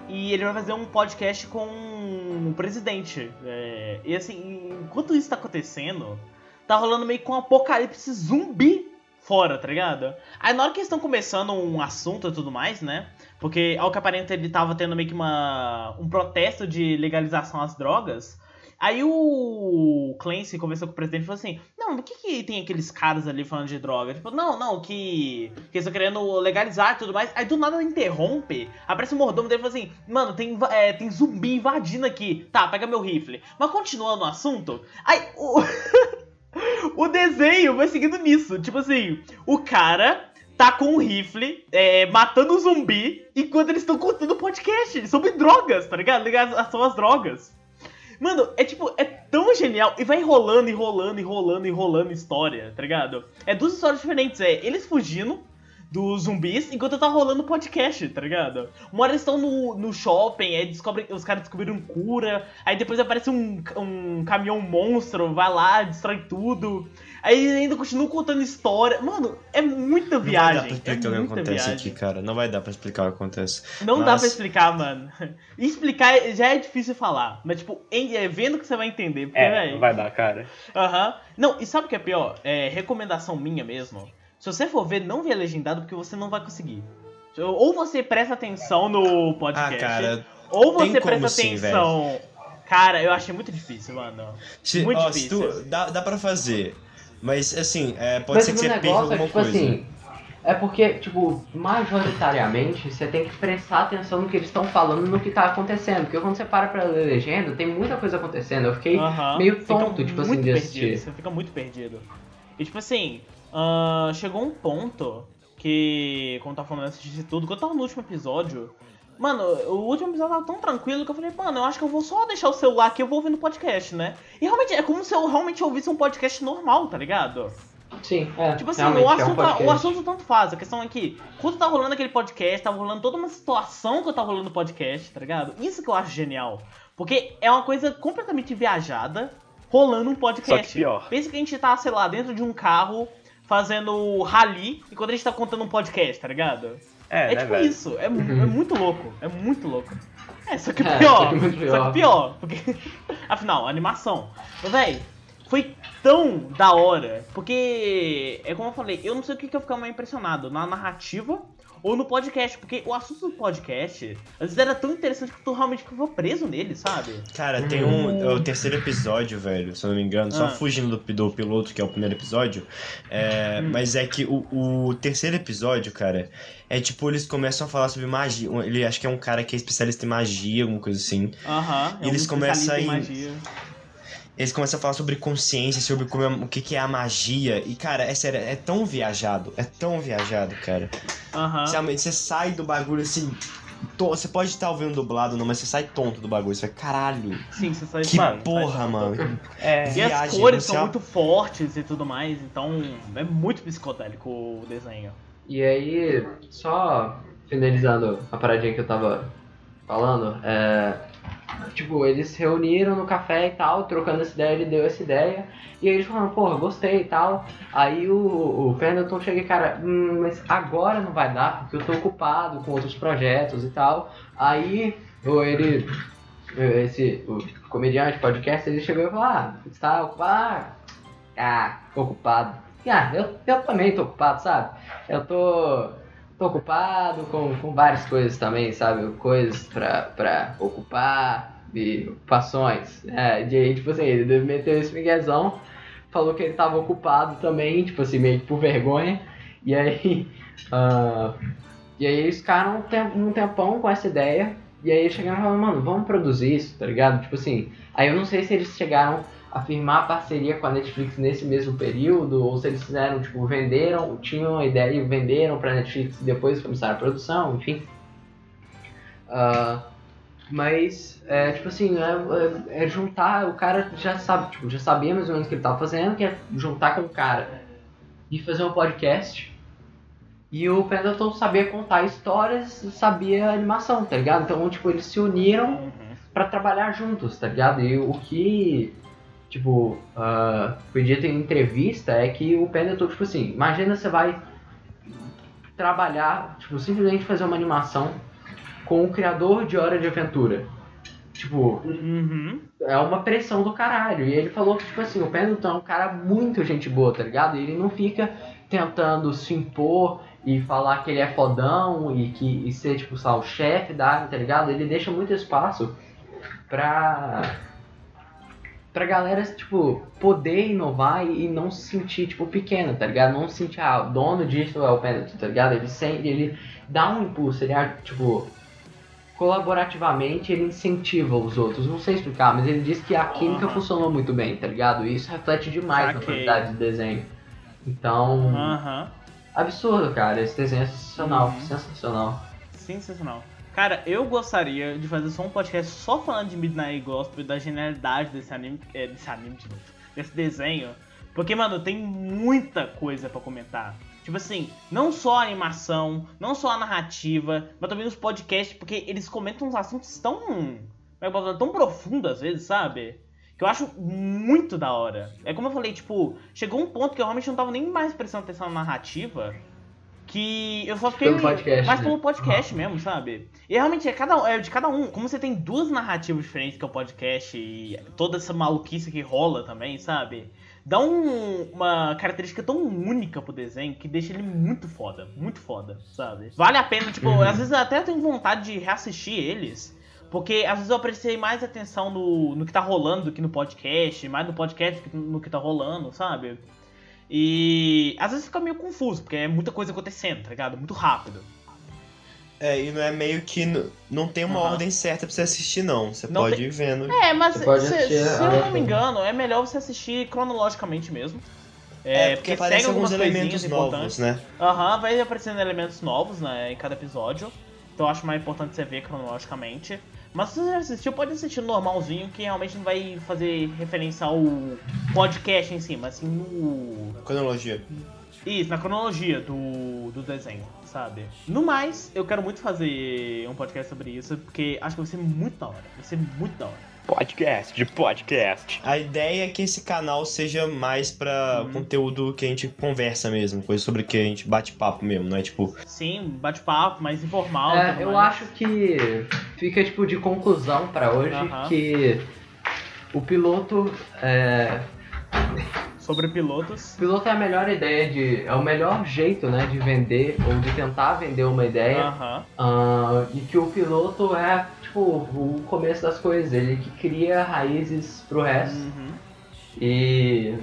e ele vai fazer um podcast com o presidente. É, e assim, enquanto isso tá acontecendo, tá rolando meio com um apocalipse zumbi fora, tá ligado? Aí na hora que eles estão começando um assunto e tudo mais, né? Porque ao que aparenta ele tava tendo meio que uma, um protesto de legalização às drogas. Aí o Clancy conversou com o presidente e falou assim: Não, por que, que tem aqueles caras ali falando de droga? Tipo, não, não, que, que eles estão querendo legalizar e tudo mais. Aí do nada interrompe, aparece o mordomo dele e fala assim: Mano, tem, é, tem zumbi invadindo aqui. Tá, pega meu rifle. Mas continuando no assunto, aí o. o desenho vai seguindo nisso. Tipo assim, o cara tá com um rifle, é, matando um zumbi, enquanto eles estão contando podcast sobre drogas, tá ligado? Ligação às drogas. Mano, é tipo, é tão genial. E vai enrolando, enrolando, enrolando, enrolando história, tá ligado? É duas histórias diferentes. É eles fugindo dos zumbis enquanto tá rolando podcast, tá ligado? Uma hora eles estão no, no shopping, aí descobrem, os caras descobriram cura, aí depois aparece um, um caminhão monstro, vai lá, destrói tudo. Aí ainda continua contando história. Mano, é muita viagem. Não vai dar pra explicar é o que acontece viagem. aqui, cara. Não vai dar pra explicar o que acontece. Não mas... dá pra explicar, mano. explicar já é difícil falar. Mas, tipo, é, vendo que você vai entender. Porque, é, véio... vai dar, cara. Aham. Uhum. Não, e sabe o que é pior? É recomendação minha mesmo. Se você for ver, não vê legendado, porque você não vai conseguir. Ou você presta atenção no podcast. Ah, cara. Ou você presta atenção. Sim, cara, eu achei muito difícil, mano. Se, muito ó, difícil. Se tu, dá, dá pra fazer. Mas assim, é, pode Mas ser que você perca alguma é, tipo coisa. Assim, é porque, tipo, majoritariamente você tem que prestar atenção no que eles estão falando no que tá acontecendo. Porque quando você para pra ler legenda, tem muita coisa acontecendo. Eu fiquei uh -huh. meio tonto, fica tipo assim, de assistir. Perdido, você fica muito perdido. E tipo assim, uh, chegou um ponto que, como tá falando, assistir tudo, quando eu tava no último episódio, Mano, o último episódio tava tão tranquilo que eu falei, mano, eu acho que eu vou só deixar o celular aqui e eu vou ouvindo podcast, né? E realmente é como se eu realmente ouvisse um podcast normal, tá ligado? Sim, é. Tipo assim, o assunto, é um o assunto tanto faz. A questão é que, quando tá rolando aquele podcast, tá rolando toda uma situação que tá rolando no podcast, tá ligado? Isso que eu acho genial. Porque é uma coisa completamente viajada rolando um podcast. Só que pior. Pensa que a gente tá, sei lá, dentro de um carro fazendo rally enquanto a gente tá contando um podcast, tá ligado? É, é né, tipo velho? isso. É, uhum. é, muito louco. É muito louco. É, só que é, pior. Só que, pior. Só que pior. Porque, afinal, animação. Mas, véi, foi tão da hora. Porque, é como eu falei, eu não sei o que, que eu ficava mais impressionado. Na narrativa ou no podcast, porque o assunto do podcast, às vezes era tão interessante que tu realmente ficou preso nele, sabe? Cara, tem um. É o terceiro episódio, velho, se eu não me engano, ah. só fugindo do, do piloto, que é o primeiro episódio. É, hum. Mas é que o, o terceiro episódio, cara, é tipo, eles começam a falar sobre magia. Ele acho que é um cara que é especialista em magia, alguma coisa assim. Aham. Uh -huh, é eles um começam em. Magia eles começam a falar sobre consciência, sobre como é, o que, que é a magia. E, cara, é sério, é tão viajado. É tão viajado, cara. Aham. Uhum. Você sai do bagulho assim. Você pode estar ouvindo dublado, não, mas você sai tonto do bagulho. Você vai, caralho. Sim, você sai Que mano, porra, mano. É, Viagem, e as cores são muito fortes e tudo mais, então é muito psicodélico o desenho. E aí, só finalizando a paradinha que eu tava falando, é Tipo, eles se reuniram no café e tal, trocando essa ideia, ele deu essa ideia. E aí eles falaram, porra, gostei e tal. Aí o, o Pendleton chega e, cara, hum, mas agora não vai dar, porque eu tô ocupado com outros projetos e tal. Aí ele, esse o comediante, podcast, ele chegou e falou, ah, você tá ocupado? Ah, ocupado. Ah, eu, eu também tô ocupado, sabe? Eu tô tô ocupado com, com várias coisas também, sabe? Coisas pra, pra ocupar e ocupações. É, de, tipo assim, ele meteu esse miguezão, falou que ele tava ocupado também, tipo assim, meio que por vergonha. E aí. Uh, e aí eles ficaram um tempão com essa ideia. E aí chegaram e falaram, mano, vamos produzir isso, tá ligado? Tipo assim. Aí eu não sei se eles chegaram afirmar parceria com a Netflix nesse mesmo período, ou se eles fizeram, tipo, venderam, tinham a ideia e venderam pra Netflix e depois começaram a produção, enfim. Uh, mas, é, tipo assim, é, é, é, juntar, o cara já sabe, tipo, já sabia mais ou menos o que ele tava fazendo, que é juntar com o cara e fazer um podcast. E o Pendleton sabia contar histórias e sabia animação, tá ligado? Então, tipo, eles se uniram uhum. para trabalhar juntos, tá ligado? E o que tipo, uh, foi dito em entrevista é que o Pendleton, tipo assim, imagina você vai trabalhar, tipo, simplesmente fazer uma animação com o criador de Hora de Aventura. Tipo, uhum. é uma pressão do caralho. E ele falou que, tipo assim, o Pendleton é um cara muito gente boa, tá ligado? E ele não fica tentando se impor e falar que ele é fodão e que e ser, tipo, só o chefe da área, tá ligado? Ele deixa muito espaço pra pra galera, tipo, poder inovar e, não se sentir, tipo, pequeno, tá ligado? Não se sentir, ah, o dono disso é o Pendleton, tá ligado? Ele, sente, ele dá um impulso, ele, tipo, colaborativamente ele incentiva os outros. Não sei explicar, mas ele diz que a química uhum. funcionou muito bem, tá ligado? E isso reflete demais Saquei. na qualidade de desenho. Então, uhum. absurdo, cara. Esse desenho é sensacional, uhum. sensacional. Sensacional. Cara, eu gostaria de fazer só um podcast só falando de Midnight Gospel e da genialidade desse anime, é, desse anime de novo, desse desenho. Porque, mano, tem muita coisa para comentar. Tipo assim, não só a animação, não só a narrativa, mas também os podcasts, porque eles comentam uns assuntos tão. É tão profundos às vezes, sabe? Que eu acho muito da hora. É como eu falei, tipo, chegou um ponto que eu realmente não tava nem mais prestando atenção na narrativa que eu só fiquei pelo podcast, mais né? pelo podcast mesmo, sabe? E realmente é, cada, é de cada um. Como você tem duas narrativas diferentes que é o podcast e toda essa maluquice que rola também, sabe? Dá um, uma característica tão única pro desenho que deixa ele muito foda, muito foda, sabe? Vale a pena, tipo, uhum. às vezes eu até tenho vontade de reassistir eles. Porque às vezes eu prestei mais atenção no, no que tá rolando do que no podcast, mais no podcast do que no que tá rolando, sabe? E às vezes fica meio confuso, porque é muita coisa acontecendo, tá ligado? Muito rápido. É, e não é meio que. Não tem uma uhum. ordem certa pra você assistir, não. Você não pode tem... ir vendo. É, mas se, se, eu não me engano, é melhor você assistir cronologicamente mesmo. É, é porque, porque segue alguns elementos novos, né? Aham, uhum, vai aparecendo elementos novos né, em cada episódio. Então eu acho mais importante você ver cronologicamente. Mas se você já assistiu, pode assistir normalzinho, que realmente não vai fazer referência ao podcast em si, mas assim no. Cronologia. Isso, na cronologia do, do desenho, sabe? No mais, eu quero muito fazer um podcast sobre isso, porque acho que vai ser muito da hora. Vai ser muito da hora. Podcast, de podcast. A ideia é que esse canal seja mais pra hum. conteúdo que a gente conversa mesmo, coisa sobre que a gente bate papo mesmo, não é tipo. Sim, bate papo, mais informal. É, eu acho que fica tipo de conclusão para hoje uh -huh. que o piloto é... sobre pilotos. Piloto é a melhor ideia de. É o melhor jeito, né, de vender ou de tentar vender uma ideia. Uh -huh. uh, e que o piloto é, tipo, o começo das coisas, ele que cria raízes pro resto. Uh uhum. E.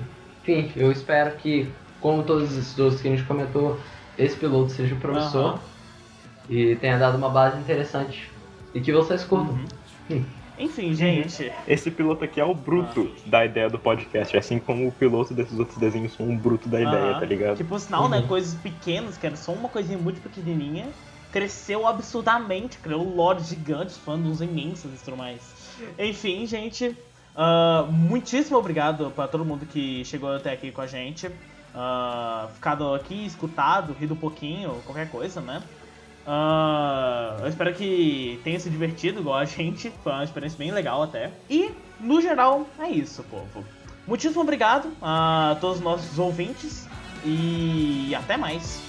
Enfim, eu espero que, como todos os outros que a gente comentou, esse piloto seja o professor. -huh. E tenha dado uma base interessante. E que vocês curtam. Uhum. Hum. Enfim, gente. Esse piloto aqui é o bruto ah. da ideia do podcast, assim como o piloto desses outros desenhos são um bruto da ideia, ah. tá ligado? Tipo, sinal, né, uhum. né? Coisas pequenas, que era só uma coisinha muito pequenininha, cresceu absurdamente, criou um lore gigante, fandoms imensos e tudo mais. Enfim, gente. Uh, muitíssimo obrigado para todo mundo que chegou até aqui com a gente. Uh, ficado aqui, escutado, rido um pouquinho, qualquer coisa, né? Uh, eu espero que tenha se divertido igual a gente. Foi uma experiência bem legal até. E, no geral, é isso, povo. Muitíssimo obrigado a todos os nossos ouvintes e até mais.